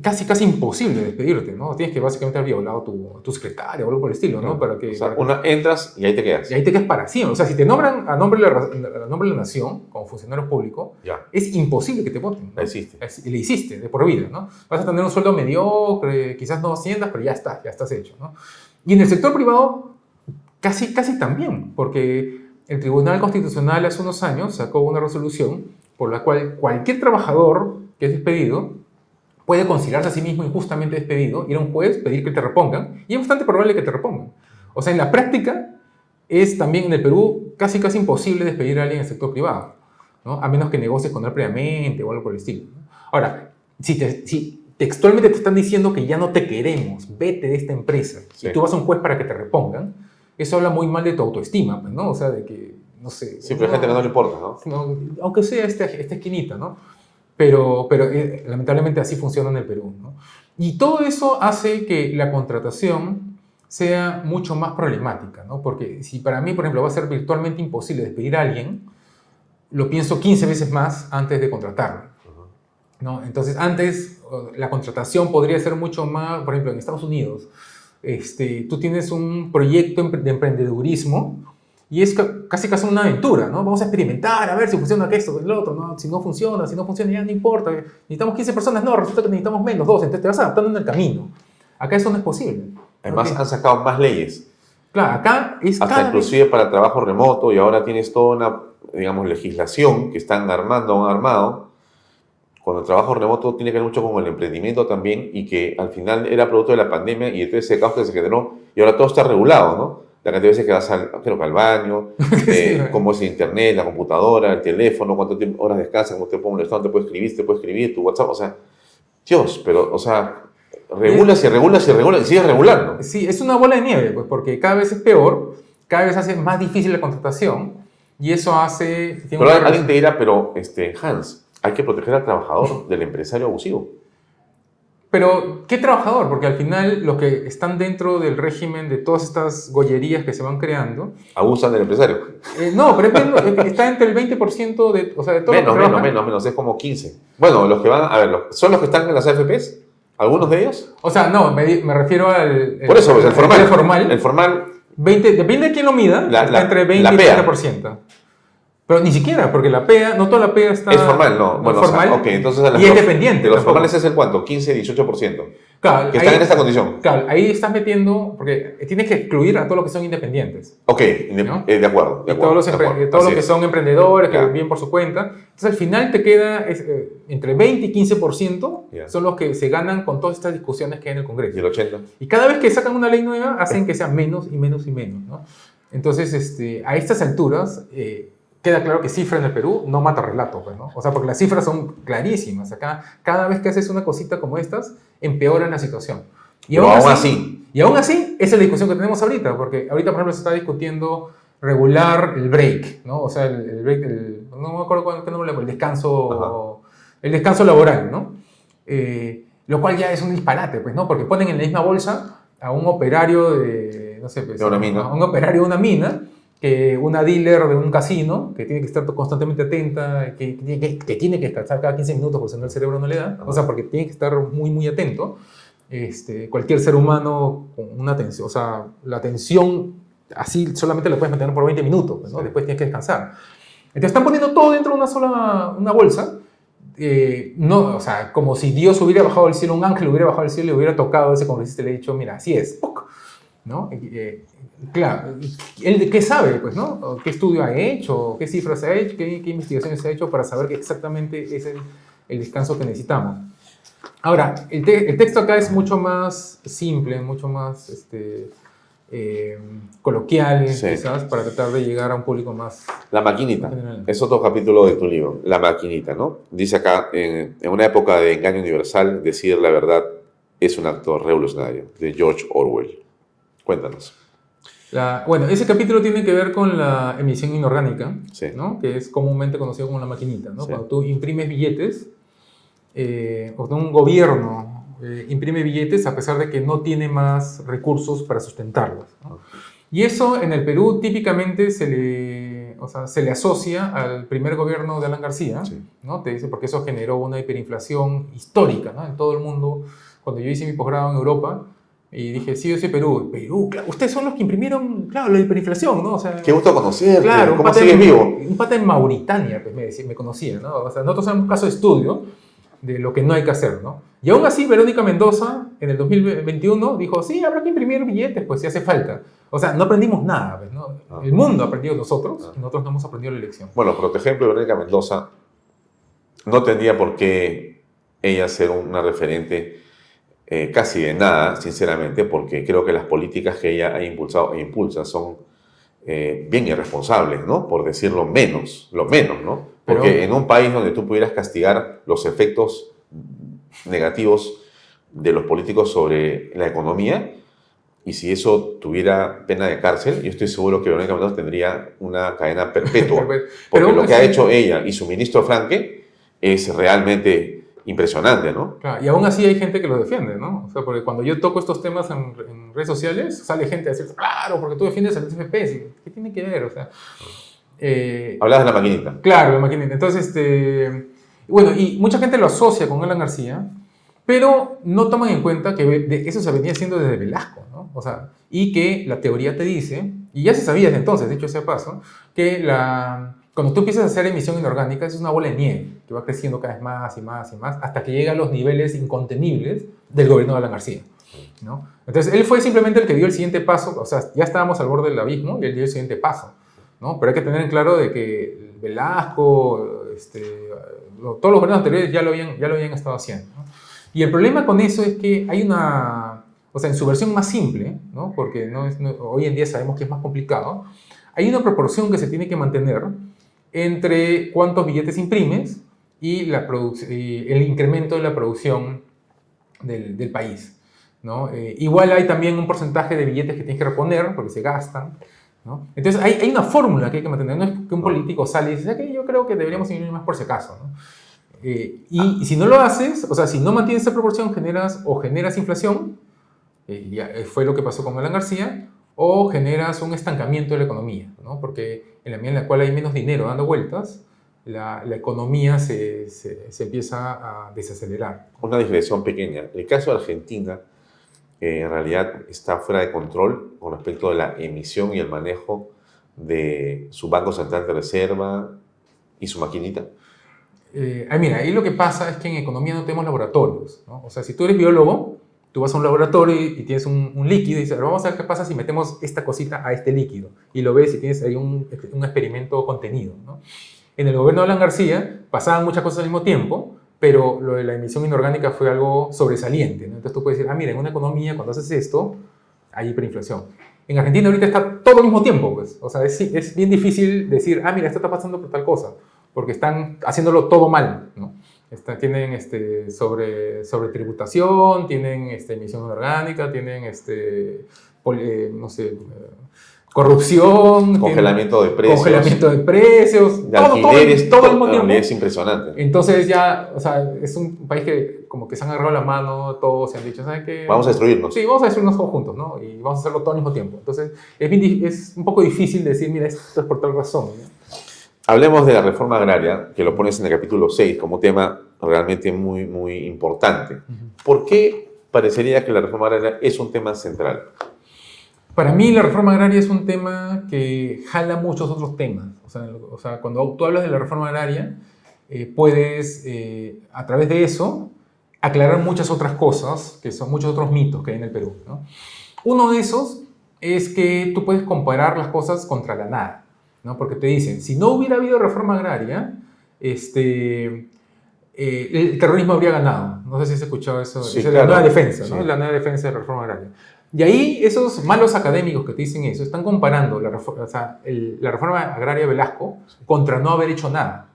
casi casi imposible despedirte, ¿no? Tienes que básicamente haber violado tu, tu secretaria o algo por el estilo, ¿no? Para que, O sea, para que- una, entras y ahí te quedas. y ahí te quedas para siempre. O sea, si te nombran a nombre de la, a nombre de la nación como funcionario público, Ya, es imposible que te voten. ¿no? la hiciste. Le hiciste de por vida, ¿no? Vas a tener un sueldo mediocre, quizás no asciendas, pero ya está, ya estás hecho, ¿no? Y en el sector privado, casi, casi también, porque el Tribunal Constitucional hace unos años sacó una resolución por la cual cualquier trabajador que es despedido puede considerarse a sí mismo injustamente despedido, ir a un juez, pedir que te repongan, y es bastante probable que te repongan. O sea, en la práctica es también en el Perú casi casi imposible despedir a alguien en el sector privado, ¿no? a menos que negocies con él previamente o algo por el estilo. Ahora, si, te- si textualmente te están diciendo que ya no te queremos, vete de esta empresa, Sí. y tú vas a un juez para que te repongan, eso habla muy mal de tu autoestima, pues, ¿no? O sea, de que, no sé... Sí, pero hay gente que no le importa, ¿no? no, aunque sea esta, esta esquinita, ¿no? Pero, pero eh, lamentablemente así funciona en el Perú, ¿no? Y todo eso hace que la contratación sea mucho más problemática, ¿no? Porque si para mí, por ejemplo, va a ser virtualmente imposible despedir a alguien, lo pienso 15 veces más antes de contratarlo. ¿no? Entonces, antes la contratación podría ser mucho más, por ejemplo, en Estados Unidos, este, tú tienes un proyecto de emprendedurismo y es ca- casi casi una aventura, ¿no? Vamos a experimentar, a ver si funciona esto, el otro, ¿no? Si no funciona, si no funciona, ya no importa. Necesitamos 15 personas, no, resulta que necesitamos menos, dos, entonces te vas adaptando en el camino. Acá eso no es posible. Además, han sacado más leyes. Claro, acá es Hasta cada vez- inclusive para trabajo remoto y ahora tienes toda una, digamos, legislación que están armando, han armado. Cuando el trabajo remoto tiene que ver mucho con el emprendimiento también y que al final era producto de la pandemia y entonces ese caos que se generó y ahora todo está regulado, ¿no? La cantidad de veces que vas al, creo que al baño, [laughs] eh, Sí. cómo es el internet, la computadora, el teléfono, tiempo, horas descansa, cómo te puede molestar, te puede escribir, te puede escribir, tu WhatsApp, o sea, Dios, pero, o sea, regulas y regulas y regulas y sigues regulando. Sí, es una bola de nieve, pues, porque cada vez es peor, cada vez hace más difícil la contratación y eso hace... Pero alguien te dirá, pero este, Hans, hay que proteger al trabajador del empresario abusivo. Pero, ¿qué trabajador? Porque al final los que están dentro del régimen de todas estas gollerías que se van creando, Abusan del empresario. eh, no, pero menos- está entre el 20% de, o sea, de todos los Menos, que menos, menos, menos, es como 15. Bueno, los que van, a ver, los- son los que están en las AFPs. ¿Algunos de ellos? O sea, no, me, refiero al... Por eso, pues, el formal. El formal. El formal, 20, depende de quién lo mida, La- está la- entre 20 la y PEA. 30%. Pero ni siquiera, porque la PEA, no toda la PEA está... es formal, no. Bueno, o sea, formal. ok, entonces a las y es dependiente. De los formales es el cuánto? 15, 18%. Claro, Que están ahí- en esta condición. Claro, ahí estás metiendo, porque tienes que excluir a todos los que son independientes. Ok, de, ¿No? eh, de acuerdo. De Y todos acuerdo, los, empre- acuerdo. todos los que es. son emprendedores, que Ya. viven por su cuenta. Entonces al final te queda es, eh, entre 20 y 15% Ya. son los que se ganan con todas estas discusiones que hay en el Y Congreso. el 80. Y cada vez que sacan una ley nueva, hacen que sea menos y menos y menos. ¿no? Entonces, este, a estas alturas, eh, queda claro que cifra en el Perú no mata relato. Pues, ¿no? O sea, porque las cifras son clarísimas. Acá, cada vez que haces una cosita como estas, empeoran la situación. Y aún así, y aún así, esa es la discusión que tenemos ahorita, porque ahorita, por ejemplo, se está discutiendo regular el break, ¿no? O sea, el, el break, el- no me acuerdo cuál, qué nombre el descanso, el descanso laboral, ¿no? Eh, lo cual ya es un disparate, pues, ¿no? Porque ponen en la misma bolsa a un operario de, no sé, pues, De una mina. a un operario de una mina, que una dealer de un casino, que tiene que estar constantemente atenta, que, que, que- tiene que descansar cada 15 minutos porque si no el cerebro no le da, o sea, porque tiene que estar muy, muy atento. Este, cualquier ser humano con una atención, o sea, la atención así solamente la puedes mantener por 20 minutos, ¿no? Sí. después tienes que descansar. Entonces están poniendo todo dentro de una sola una bolsa, eh, no, o sea, como si Dios hubiera bajado del cielo, un ángel hubiera bajado del cielo y le hubiera tocado ese congresista y le ha dicho, mira, así es. ¿No? Eh, eh, claro, ¿él de qué sabe, pues, no? ¿O ¿Qué estudio ha hecho? ¿Qué cifras ha hecho? ¿Qué, qué investigaciones ha hecho para saber que exactamente es el, el descanso que necesitamos? Ahora, el, te- el texto acá es mucho más simple, mucho más este, eh, coloquial, Sí. quizás, para tratar de llegar a un público más la maquinita. general. Es otro capítulo de tu libro, La maquinita, ¿no? Dice acá, en, en una época de engaño universal, decir la verdad es un acto revolucionario, de George Orwell. Cuéntanos. La- bueno, ese capítulo tiene que ver con la emisión inorgánica, Sí. ¿no? que es comúnmente conocido como la maquinita. ¿no? Sí. Cuando tú imprimes billetes, eh, o un gobierno eh, imprime billetes a pesar de que no tiene más recursos para sustentarlos. ¿no? Y eso en el Perú típicamente se le, o sea, se le asocia al primer gobierno de Alan García, Sí. ¿no? Te dice porque eso generó una hiperinflación histórica ¿no? en todo el mundo. Cuando yo hice mi posgrado en Europa, y dije, sí, yo soy Perú. Perú, claro, ustedes son los que imprimieron, claro, la hiperinflación, ¿no? O sea, Qué gusto conocerte. Claro, un ¿Cómo sigues en, vivo? un pata en Mauritania, pues me, decía- me conocía, ¿no? O sea, nosotros hacemos caso de estudio de lo que no hay que hacer, ¿no? Y aún así, Verónica Mendoza, en el 2021, dijo, sí, habrá que imprimir billetes, pues si hace falta. O sea, no aprendimos nada, pues, ¿no? Ah. El mundo ha aprendido nosotros Ah. y nosotros no hemos aprendido la lección. Bueno, pero por ejemplo, Verónica Mendoza no tendría por qué ella ser una referente eh, casi de nada, sinceramente, porque creo que las políticas que ella ha impulsado e impulsa son eh, bien irresponsables, ¿no? Por decirlo menos, lo menos, ¿no? Porque Pero- en un país donde tú pudieras castigar los efectos negativos de los políticos sobre la economía, y si eso tuviera pena de cárcel, yo estoy seguro que Verónica Mendoza tendría una cadena perpetua. [laughs] Porque lo que ha hecho ella y su ministro Franque es realmente impresionante, ¿no? Claro, y aún así hay gente que lo defiende, ¿no? O sea, porque cuando yo toco estos temas en, en redes sociales, sale gente a decir, claro, porque tú defiendes al sí, ¿qué tiene que ver? O sea, eh, Hablas de la maquinita. Claro, imagínate. Entonces, este, bueno, y mucha gente lo asocia con Alan García, pero no toman en cuenta que eso se venía haciendo desde Velasco, ¿no? O sea, y que la teoría te dice, y ya se sabía desde entonces, dicho sea paso, que la, cuando tú empiezas a hacer emisión inorgánica, es una bola de nieve que va creciendo cada vez más y más y más, hasta que llega a los niveles incontenibles del gobierno de Alan García. ¿no? Entonces, él fue simplemente el que dio el siguiente paso, o sea, ya estábamos al borde del abismo y él dio el siguiente paso. ¿no? Pero hay que tener en claro de que Velasco, este, todos los gobiernos anteriores ya lo habían, ya lo habían estado haciendo. ¿no? Y el problema con eso es que hay una, o sea, en su versión más simple, ¿no? porque no es- hoy en día sabemos que es más complicado, hay una proporción que se tiene que mantener entre cuántos billetes imprimes y, la y el incremento de la producción del, del país. ¿no? Eh, igual hay también un porcentaje de billetes que tienes que reponer porque se gastan. ¿no? Entonces hay, hay una fórmula que hay que mantener. No es que un político sale y dice, "Ah, que yo creo que deberíamos imprimir más por si acaso. ¿no? Eh, y, y si no lo haces, o sea, si no mantienes esa proporción, generas o generas inflación, eh, ya eh, fue lo que pasó con Alan García, o generas un estancamiento de la economía, ¿no? porque en la medida en la cual hay menos dinero dando vueltas, la, la economía se, se, se empieza a desacelerar. Una digresión pequeña. El caso de Argentina eh, en realidad está fuera de control con respecto de la emisión y el manejo de su Banco Central de Reserva y su maquinita. Eh, ah, mira, ahí lo que pasa es que en economía no tenemos laboratorios. ¿no? O sea, si tú eres biólogo, tú vas a un laboratorio y, tienes un, un líquido y dices, "Ahora vamos a ver qué pasa si metemos esta cosita a este líquido. Y lo ves y tienes ahí un, un experimento contenido. ¿no? En el gobierno de Alan García pasaban muchas cosas al mismo tiempo, pero lo de la emisión inorgánica fue algo sobresaliente. ¿no? Entonces tú puedes decir, ah, mira, en una economía cuando haces esto, hay hiperinflación. En Argentina ahorita está todo al mismo tiempo, pues. O sea, es, es bien difícil decir, ah, mira, esto está pasando por tal cosa, porque están haciéndolo todo mal, ¿no? Está- tienen este, sobre, sobre tributación, tienen este, emisión orgánica, tienen este, pol- eh, no sé, eh, corrupción, tienen Congelamiento de precios. congelamiento de precios, de todo, todo, alquileres. todo mismo no, tiempo. Es impresionante. Entonces ya, o sea, es un país que como que se han agarrado la mano, todos se han dicho, ¿sabes qué? Vamos a destruirnos. Sí, vamos a destruirnos todos juntos, ¿no? Y vamos a hacerlo todo al mismo tiempo. Entonces, es, es un poco difícil decir, mira, esto es por tal razón. ¿no? Hablemos de la reforma agraria, que lo pones en el capítulo 6 como tema realmente muy, muy importante. ¿Por qué parecería que la reforma agraria es un tema central? Para mí la reforma agraria es un tema que jala muchos otros temas. O sea, o sea cuando tú hablas de la reforma agraria, eh, puedes, eh, a través de eso, aclarar muchas otras cosas, que son muchos otros mitos que hay en el Perú. ¿no? Uno de esos es que tú puedes comparar las cosas contra la nada, ¿no? porque te dicen, si no hubiera habido reforma agraria, este, eh, el terrorismo habría ganado. No sé si has escuchado eso. Sí, Esa es claro. la nueva defensa, ¿no? Sí. la nueva defensa de la reforma agraria. Y ahí esos malos académicos que te dicen eso están comparando la, refor- o sea, el- la reforma agraria de Velasco contra no haber hecho nada.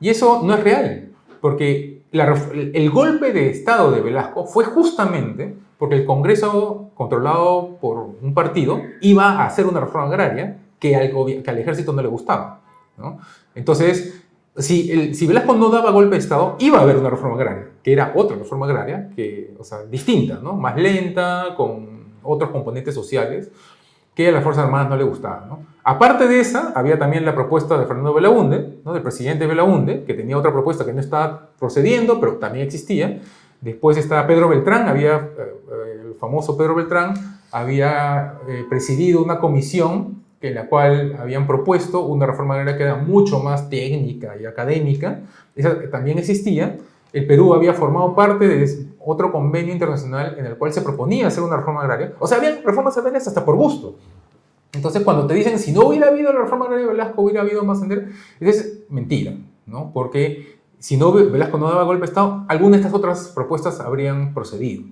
Y eso no es real, porque la el golpe de Estado de Velasco fue justamente porque el Congreso, controlado por un partido, iba a hacer una reforma agraria que al, que al ejército no le gustaba. ¿no? Entonces, si, el- si Velasco no daba golpe de Estado, iba a haber una reforma agraria, que era otra reforma agraria, que, o sea, distinta, ¿no? más lenta, con otros componentes sociales, que a las Fuerzas Armadas no le gustaban. ¿no? Aparte de esa, había también la propuesta de Fernando Belaunde, ¿no? del presidente Belaunde, que tenía otra propuesta que no estaba procediendo, pero también existía. Después estaba Pedro Beltrán, había, eh, eh, el famoso Pedro Beltrán, había eh, presidido una comisión en la cual habían propuesto una reforma agraria que era mucho más técnica y académica. Esa también existía. El Perú había formado parte de otro convenio internacional en el cual se proponía hacer una reforma agraria. O sea, había reformas agrarias hasta por gusto. Entonces, cuando te dicen, si no hubiera habido la reforma agraria de Velasco, hubiera habido más sender, es mentira, ¿no? Porque si no Velasco no daba golpe de Estado, alguna de estas otras propuestas habrían procedido.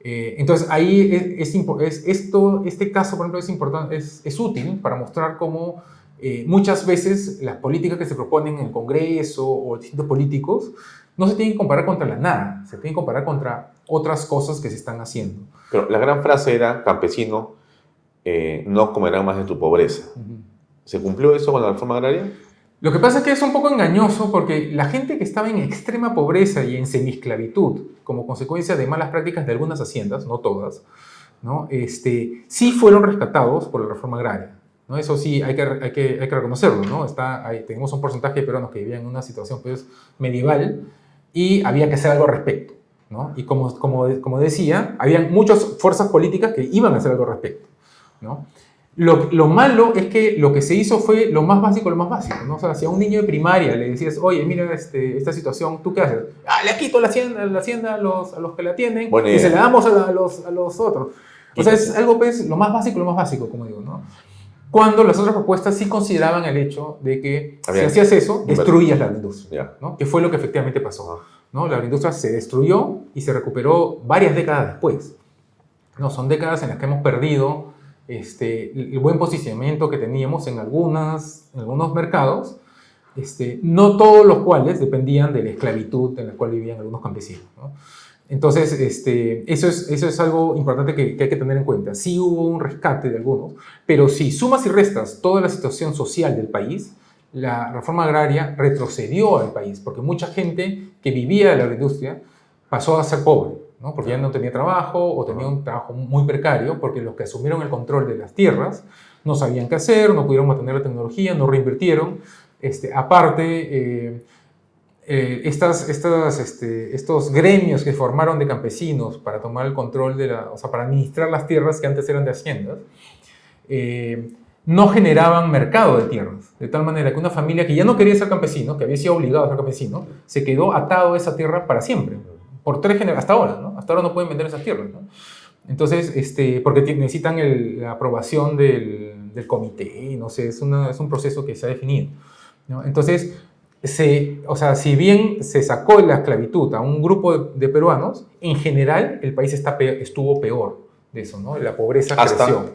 Eh, entonces, ahí es, es es- esto, este caso, por ejemplo, es, importante, es, es útil para mostrar cómo eh, muchas veces las políticas que se proponen en el Congreso o distintos políticos no se tienen que comparar contra la nada, se tienen que comparar contra otras cosas que se están haciendo. Pero la gran frase era, campesino, eh, no comerán más de tu pobreza. ¿Se cumplió eso con la reforma agraria? Lo que pasa es que es un poco engañoso porque la gente que estaba en extrema pobreza y en semiesclavitud, como consecuencia de malas prácticas de algunas haciendas, no todas, ¿no? Este, sí fueron rescatados por la reforma agraria. ¿no? Eso sí, hay que, hay que, hay que reconocerlo. ¿no? Está, ahí, tenemos un porcentaje de peruanos que vivían en una situación pues, medieval y había que hacer algo al respecto. ¿no? Y como, como, como decía, habían muchas fuerzas políticas que iban a hacer algo al respecto. ¿no? Lo, lo, malo es que lo que se hizo fue lo más básico, lo más básico, ¿no? O sea, si a un niño de primaria le decías, oye, mira este, esta situación, ¿tú qué haces? Ah, le quito la hacienda, la hacienda a, los, a los que la tienen Buena y idea. se la damos a, la- a los, a los otros. O sea, es algo, pues, lo más básico, lo más básico, como digo, ¿no? Cuando las otras propuestas sí consideraban el hecho de que Había- si hacías eso, destruías la industria. ¿no? Que fue lo que efectivamente pasó, ¿no? La industria se destruyó y se recuperó varias décadas después. No, son décadas en las que hemos perdido este, el buen posicionamiento que teníamos en, algunas, en algunos mercados, este, no todos los cuales dependían de la esclavitud en la cual vivían algunos campesinos. ¿no? Entonces, este, eso, es, eso es algo importante que, que hay que tener en cuenta. Sí hubo un rescate de algunos, pero si sumas y restas toda la situación social del país, la reforma agraria retrocedió al país, porque mucha gente que vivía de la agroindustria pasó a ser pobre, ¿no? porque ya no tenía trabajo o tenía un trabajo muy precario, porque los que asumieron el control de las tierras no sabían qué hacer, no pudieron mantener la tecnología, no reinvirtieron, Este, aparte, eh, eh, estas, estas, este, estos gremios que formaron de campesinos para tomar el control de la, o sea, para administrar las tierras que antes eran de haciendas, eh, no generaban mercado de tierras. De tal manera que una familia que ya no quería ser campesino, que había sido obligado a ser campesino, se quedó atado a esa tierra para siempre. Por tres generaciones, hasta ahora, ¿no? Hasta ahora no pueden vender esas tierras, ¿no? Entonces, este, porque necesitan el- la aprobación del, del comité, no sé, es, una- es un proceso que se ha definido. ¿no? Entonces, se, o sea, si bien se sacó la esclavitud a un grupo de, de peruanos, en general el país está pe- estuvo peor de eso, ¿no? La pobreza Hasta- creció.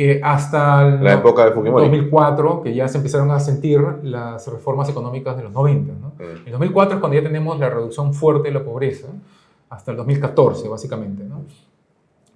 Eh, hasta el La época de Fujimori. 2004, que ya se empezaron a sentir las reformas económicas de los 90. ¿no? Mm. En 2004 es cuando ya tenemos la reducción fuerte de la pobreza, hasta el 2014, básicamente. ¿no?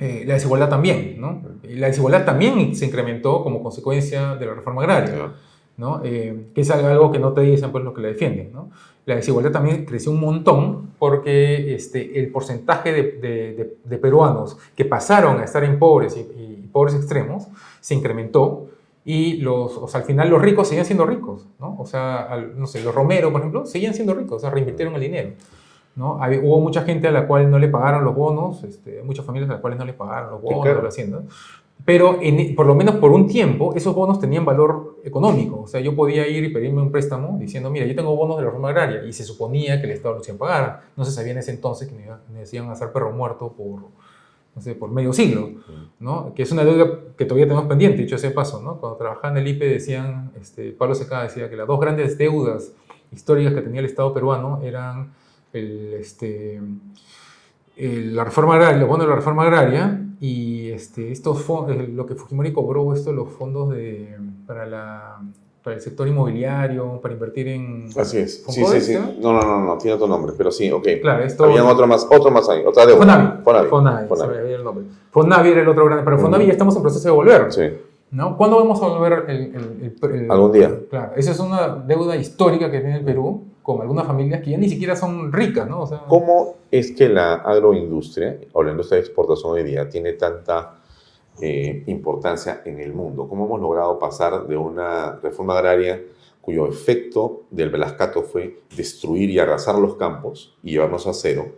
Eh, la desigualdad también. ¿no? Y la desigualdad también se incrementó como consecuencia de la reforma agraria. ¿No? Eh, que es algo que no te dicen pues los que la defienden. ¿no? La desigualdad también creció un montón porque este, el porcentaje de, de- de- de peruanos que pasaron a estar en pobres y, y pobres extremos se incrementó y los, o sea, al final los ricos seguían siendo ricos, ¿no? O sea, al- no sé, los Romero, por ejemplo, seguían siendo ricos, o sea, reinvirtieron el dinero, ¿no? Hubo mucha gente a la cual no le pagaron los bonos, este, muchas familias a las cuales no le pagaron los bonos claro. de la hacienda, pero en- por lo menos por un tiempo esos bonos tenían valor económico. O sea, yo podía ir y pedirme un préstamo diciendo, mira, yo tengo bonos de la reforma agraria y se suponía que el Estado los iba a pagar. No se sabía en ese entonces que me decían hacer perro muerto por, no sé, por medio siglo, ¿no? Que es una deuda que todavía tenemos pendiente, dicho ese paso, ¿no? Cuando trabajaba en el IPE decían, este, Pablo Secada decía que las dos grandes deudas históricas que tenía el Estado peruano eran el, este, la reforma agraria, los bonos de la reforma agraria y este, estos fondos, lo que Fujimori cobró, esto, los fondos de, para, la, para el sector inmobiliario, para invertir en... Así es. Sí, ¿Foncodes, sí, sí. no? No, no, no, tiene otro nombre, pero sí, ok. Claro, esto... Habían otro más, otro más ahí, otra deuda. Fonavi. Fonavi. Fonavi, Fonavi. el nombre. Fonavi era el otro grande, pero Fonavi ya estamos en proceso de volver. Sí. ¿no? ¿Cuándo vamos a volver el, el- el- el- Algún día. Claro, esa es una deuda histórica que tiene el Perú con algunas familias que ya ni siquiera son ricas, ¿no? O sea, ¿Cómo es que la agroindustria o la industria de exportación hoy día tiene tanta eh, importancia en el mundo? ¿Cómo hemos logrado pasar de una reforma agraria cuyo efecto del Velascato fue destruir y arrasar los campos y llevarnos a cero?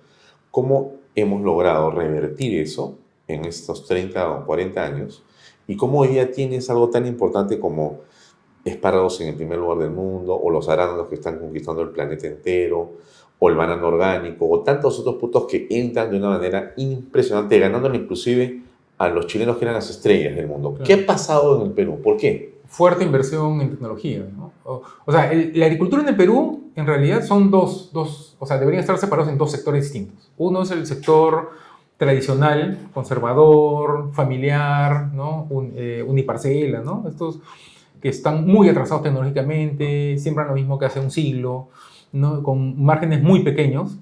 ¿Cómo hemos logrado revertir eso en estos 30 o 40 años? ¿Y cómo hoy día tienes algo tan importante como espárragos en el primer lugar del mundo, o los arándanos que están conquistando el planeta entero, o el banano orgánico, o tantos otros puntos que entran de una manera impresionante, ganándole inclusive a los chilenos que eran las estrellas del mundo. Claro. ¿Qué ha pasado en el Perú? ¿Por qué? fuerte inversión en tecnología, ¿no? O, o sea, el- la agricultura en el Perú, en realidad, son dos, dos, o sea, deberían estar separados en dos sectores distintos. Uno es el sector tradicional, conservador, familiar, ¿no? Un- eh, uniparcela, ¿no? Estos que están muy atrasados tecnológicamente, siembran lo mismo que hace un siglo, ¿no? con márgenes muy pequeños,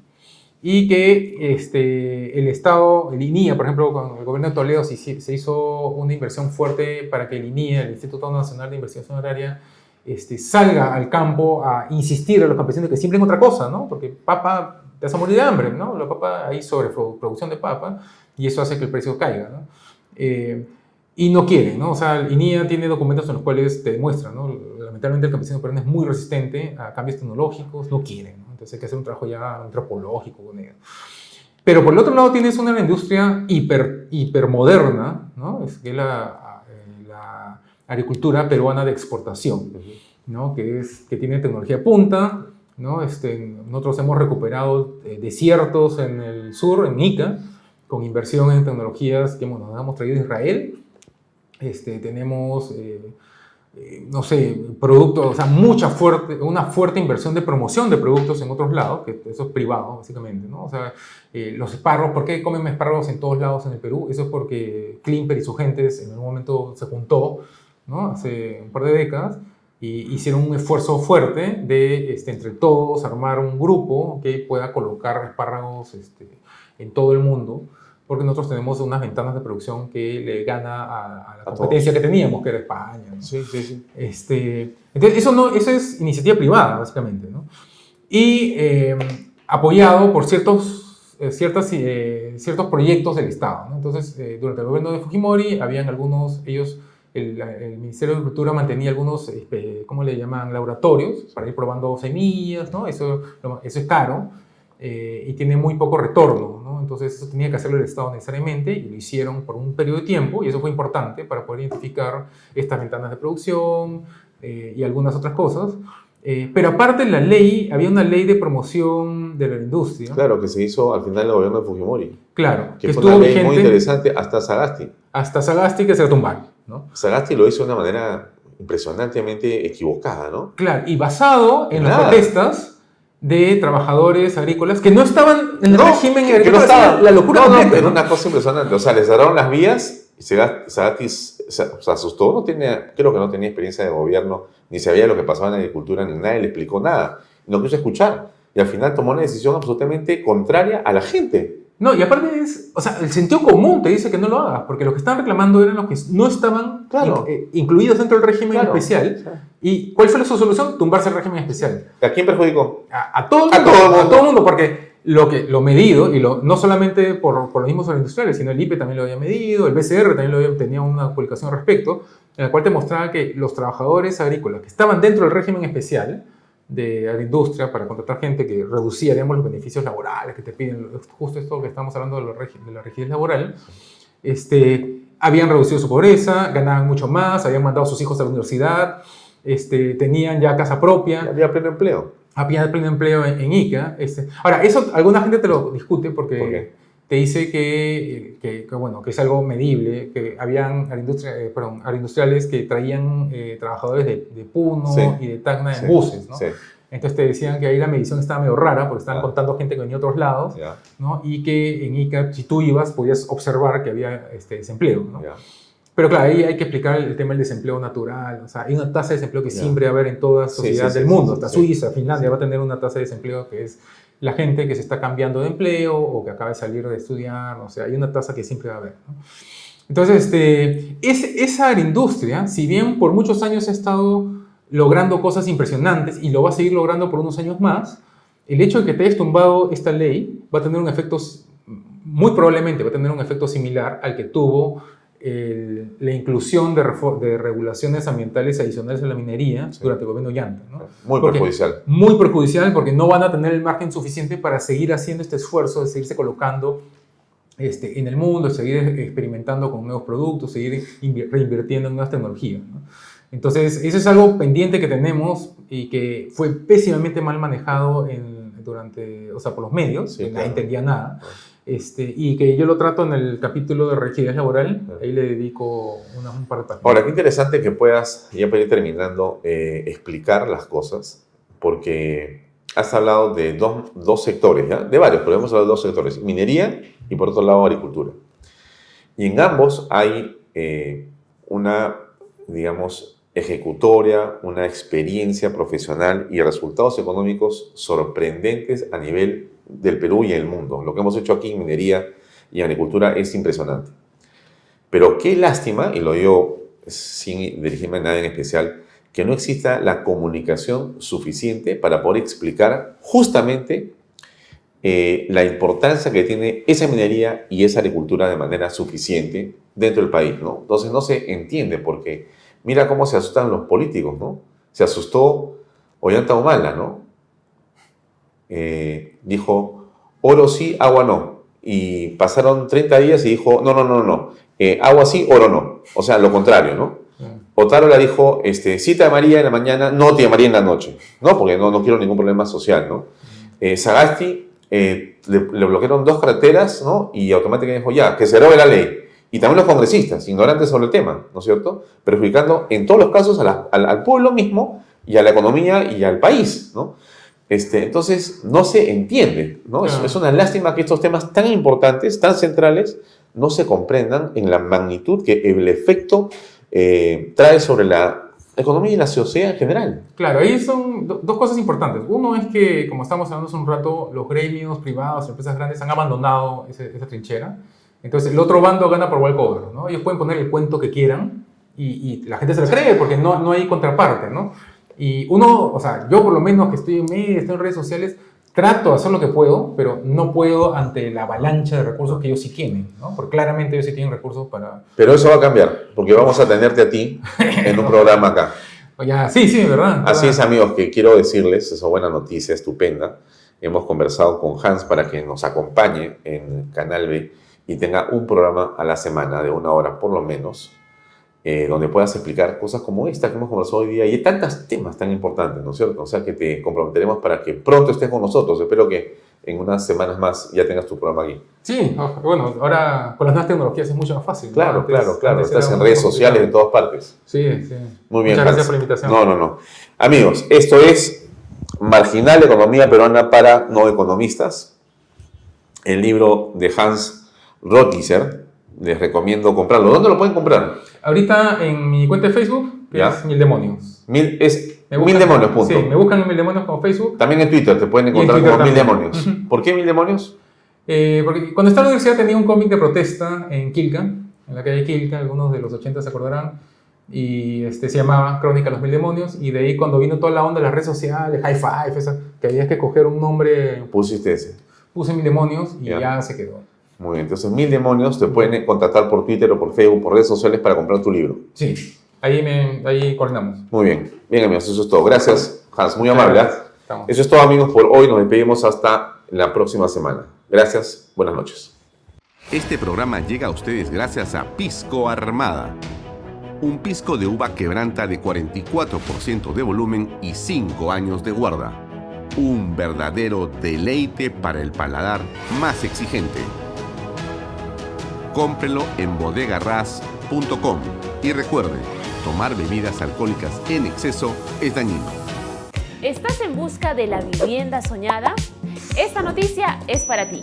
y que este, el Estado, el INIA, por ejemplo, con el gobierno de Toledo se, se hizo una inversión fuerte para que el INIA, el Instituto Nacional de Investigación Agraria, este, salga al campo a insistir a los campesinos que siembren otra cosa, ¿no? Porque papa te vas a morir de hambre, ¿no? La papa, hay sobreproducción de papa y eso hace que el precio caiga, ¿no? Eh, y no quieren, ¿no? O sea, INIA tiene documentos en los cuales te demuestran, ¿no? Lamentablemente el campesino peruano es muy resistente a cambios tecnológicos, no quieren, ¿no? Entonces hay que hacer un trabajo ya antropológico con ellos. Pero por el otro lado tienes una industria hiper, hipermoderna, ¿no? Es que la, la agricultura peruana de exportación, ¿no? Que, es, que tiene tecnología punta, ¿no? Este, nosotros hemos recuperado eh, desiertos en el sur, en Ica, con inversión en tecnologías que bueno, nos hemos traído de Israel. Este, tenemos, eh, eh, no sé, productos, o sea, mucha fuerte, una fuerte inversión de promoción de productos en otros lados, que eso es privado, básicamente, ¿no? O sea, eh, los espárragos, ¿por qué comen espárragos en todos lados en el Perú? Eso es porque Klimper y sus gentes en algún momento se juntó, ¿no? Hace un par de décadas, y hicieron un esfuerzo fuerte de, este, entre todos, armar un grupo que pueda colocar espárragos este, en todo el mundo, porque nosotros tenemos unas ventanas de producción que le gana a, a la A competencia que teníamos, que era España. ¿no? Sí, sí, sí. Este, entonces, eso, no, eso es iniciativa privada, básicamente, ¿no? Y eh, apoyado por ciertos, eh, ciertas, eh, ciertos proyectos del Estado, ¿no? Entonces, eh, durante el gobierno de Fujimori, habían algunos, ellos el, el Ministerio de Agricultura mantenía algunos, este, ¿cómo le llaman? Laboratorios para ir probando semillas, ¿no? Eso, eso es caro eh, y tiene muy poco retorno, ¿no? Entonces eso tenía que hacerlo el Estado necesariamente y lo hicieron por un periodo de tiempo y eso fue importante para poder identificar estas ventanas de producción eh, y algunas otras cosas. Eh, pero aparte la ley, había una ley de promoción de la industria. Claro, que se hizo al final del gobierno de Fujimori. Claro, Que que fue una ley muy vigente interesante hasta Sagasti. hasta Sagasti que se la tumbaron, ¿no? Sagasti lo hizo de una manera impresionantemente equivocada, ¿no? Claro, y basado en las Nada. protestas de trabajadores agrícolas que no estaban en el No, régimen que- que agrícola, no estaba- la locura No, no, completa, pero ¿no? una cosa impresionante. O sea, les cerraron las vías y Sagasti se, se asustó. No tenía, creo que no tenía experiencia de gobierno, ni sabía lo que pasaba en la agricultura, ni nadie le explicó nada. No quiso escuchar. Y al final tomó una decisión absolutamente contraria a la gente. No, y aparte es, o sea, el sentido común te dice que no lo hagas, porque los que estaban reclamando eran los que no estaban Claro. in- eh, incluidos dentro del régimen Claro. especial. ¿Y cuál fue su solución? Tumbarse el régimen especial. ¿A quién perjudicó? A, a todo el A mundo, todo el mundo. a todo el mundo, porque lo, que, lo medido, y lo, no solamente por, por los mismos industriales, sino el IPE también lo había medido, el BCR también lo había- tenía una publicación al respecto, en la cual te mostraba que los trabajadores agrícolas que estaban dentro del régimen especial de agroindustria para contratar gente que reducía, digamos, los beneficios laborales que te piden, justo esto que estamos hablando de, la regi- de la rigidez laboral, este, habían reducido su pobreza, ganaban mucho más, habían mandado a sus hijos a la universidad, este, tenían ya casa propia, Había pleno empleo. había pleno empleo en, en ICA. Este. Ahora, eso alguna gente te lo discute porque ¿Por qué? Te dice que, que, que, bueno, que es algo medible, que habían eh, perdón, agroindustriales que traían eh, trabajadores de, de Puno Sí. y de Tacna en Sí, buses, ¿no? Sí, Entonces te decían que ahí la medición estaba medio rara porque estaban Ah. contando gente que venía de otros lados, ya, ¿no? Y que en ICA, si tú ibas, podías observar que había este, desempleo, ¿no? ya. Pero claro, ahí hay que explicar el tema del desempleo natural. O sea, hay una tasa de desempleo que Ya. siempre va a haber en toda sociedad del mundo. Hasta. Suiza, Finlandia va a tener una tasa de desempleo que es la gente que se está cambiando de empleo o que acaba de salir de estudiar. O sea, hay una tasa que siempre va a haber. Entonces, este, es, esa agroindustria, si bien por muchos años ha estado logrando cosas impresionantes y lo va a seguir logrando por unos años más, el hecho de que te hayas tumbado esta ley va a tener un efecto, muy probablemente va a tener un efecto similar al que tuvo el- la inclusión de, de regulaciones ambientales adicionales a la minería Sí. durante el gobierno Llanta. ¿no? Muy Porque- perjudicial. Muy perjudicial porque no van a tener el margen suficiente para seguir haciendo este esfuerzo de seguirse colocando este, en el mundo, seguir experimentando con nuevos productos, seguir invi- reinvirtiendo en nuevas tecnologías. ¿no? Entonces, eso es algo pendiente que tenemos y que fue pésimamente mal manejado en- durante, o sea, por los medios, Sí, que claro. nadie entendía nada. Este, y que yo lo trato en el capítulo de rigidez laboral, ahí le dedico una, un par de páginas. Ahora, qué interesante que puedas, ya para ir terminando, eh, explicar las cosas, porque has hablado de dos, dos sectores, ¿ya? De varios, pero hemos hablado de dos sectores, minería y por otro lado agricultura. Y en ambos hay eh, una, digamos, ejecutoria, una experiencia profesional y resultados económicos sorprendentes a nivel del Perú y el mundo. Lo que hemos hecho aquí en minería y agricultura es impresionante. Pero qué lástima, y lo digo sin dirigirme a nadie en especial, que no exista la comunicación suficiente para poder explicar justamente eh, la importancia que tiene esa minería y esa agricultura de manera suficiente dentro del país, ¿no? Entonces no se entiende porque mira cómo se asustan los políticos, ¿no? Se asustó Ollanta Humala, ¿no? Eh, dijo, oro sí, agua no. Y pasaron 30 días y dijo, no, no, no, no, eh, agua sí, oro no. O sea, lo contrario, ¿no? Otárola dijo, este, cita de María en la mañana, no tía María en la noche, ¿no? Porque no, no quiero ningún problema social, ¿no? Eh, Sagasti eh, le, le bloquearon dos carreteras, ¿no? Y automáticamente dijo, ya, que se derogue la ley. Y también los congresistas, ignorantes sobre el tema, ¿no es cierto? Perjudicando en todos los casos a la- al, al pueblo mismo y a la economía y al país, ¿no? Este, entonces, no se entiende, ¿no? Es, Claro. es una lástima que estos temas tan importantes, tan centrales, no se comprendan en la magnitud que el efecto eh, trae sobre la economía y la sociedad en general. Claro, ahí son do- dos cosas importantes. Uno es que, como estamos hablando hace un rato, los gremios privados, empresas grandes han abandonado ese- esa trinchera. Entonces, el otro bando gana por walkover, ¿no? Ellos pueden poner el cuento que quieran y, y la gente se lo cree porque no, no hay contraparte, ¿no? Y uno, o sea, yo por lo menos que estoy en medio, estoy en redes sociales, trato de hacer lo que puedo, pero no puedo ante la avalancha de recursos que ellos sí tienen, ¿no? Porque claramente ellos sí tienen recursos para... Pero eso va a cambiar, porque vamos a tenerte a ti en un programa acá. [laughs] Ya, sí, sí, verdad. Así es, amigos, que quiero decirles, esa buena noticia estupenda. Hemos conversado con Hans para que nos acompañe en Canal B y tenga un programa a la semana de una hora por lo menos, eh, donde puedas explicar cosas como esta que hemos conversado hoy día y tantos temas tan importantes, ¿no es cierto? O sea, que te comprometeremos para que pronto estés con nosotros. Espero que en unas semanas más ya tengas tu programa aquí. Sí, bueno, ahora con las nuevas tecnologías es mucho más fácil. ¿no? Claro, claro, claro. antes Estás en redes complicado. sociales en todas partes. Sí, sí. Muy bien. Muchas gracias por la invitación. No, no, no. Amigos, esto es Marginal Economía Peruana para No Economistas. El libro de Hans Rottiser. Les recomiendo comprarlo. ¿Dónde lo pueden comprar? Ahorita en mi cuenta de Facebook, que es Mil Demonios. Mil, es Me Mil buscan- Demonios, punto. Sí, me buscan en Mil Demonios como Facebook. También en Twitter te pueden en encontrar Twitter como Mil también. Demonios. Ujú. ¿Por qué Mil Demonios? Eh, porque cuando estaba en la universidad tenía un cómic de protesta en Quilca, en la calle Quilca, algunos de los 80 se acordarán, y este, se llamaba Crónica de los Mil Demonios, y de ahí cuando vino toda la onda de las redes sociales, High Five, esa, que había que coger un nombre, Pusiste ese. puse Mil Demonios y ya se quedó. Muy bien. Entonces, Mil Demonios te pueden contactar por Twitter o por Facebook, por redes sociales para comprar tu libro. Sí, ahí, me, ahí coordinamos. Muy bien. Bien, amigos, eso es todo. Gracias, Hans. Muy amable. ¿ah? Eso es todo, amigos, por hoy. Nos despedimos hasta la próxima semana. Gracias. Buenas noches. Este programa llega a ustedes gracias a Pisco Armada. Un pisco de uva quebranta de 44% de volumen y 5 años de guarda. Un verdadero deleite para el paladar más exigente. Cómprelo en bodegarras.com y recuerde, tomar bebidas alcohólicas en exceso es dañino. ¿Estás en busca de la vivienda soñada? Esta noticia es para ti.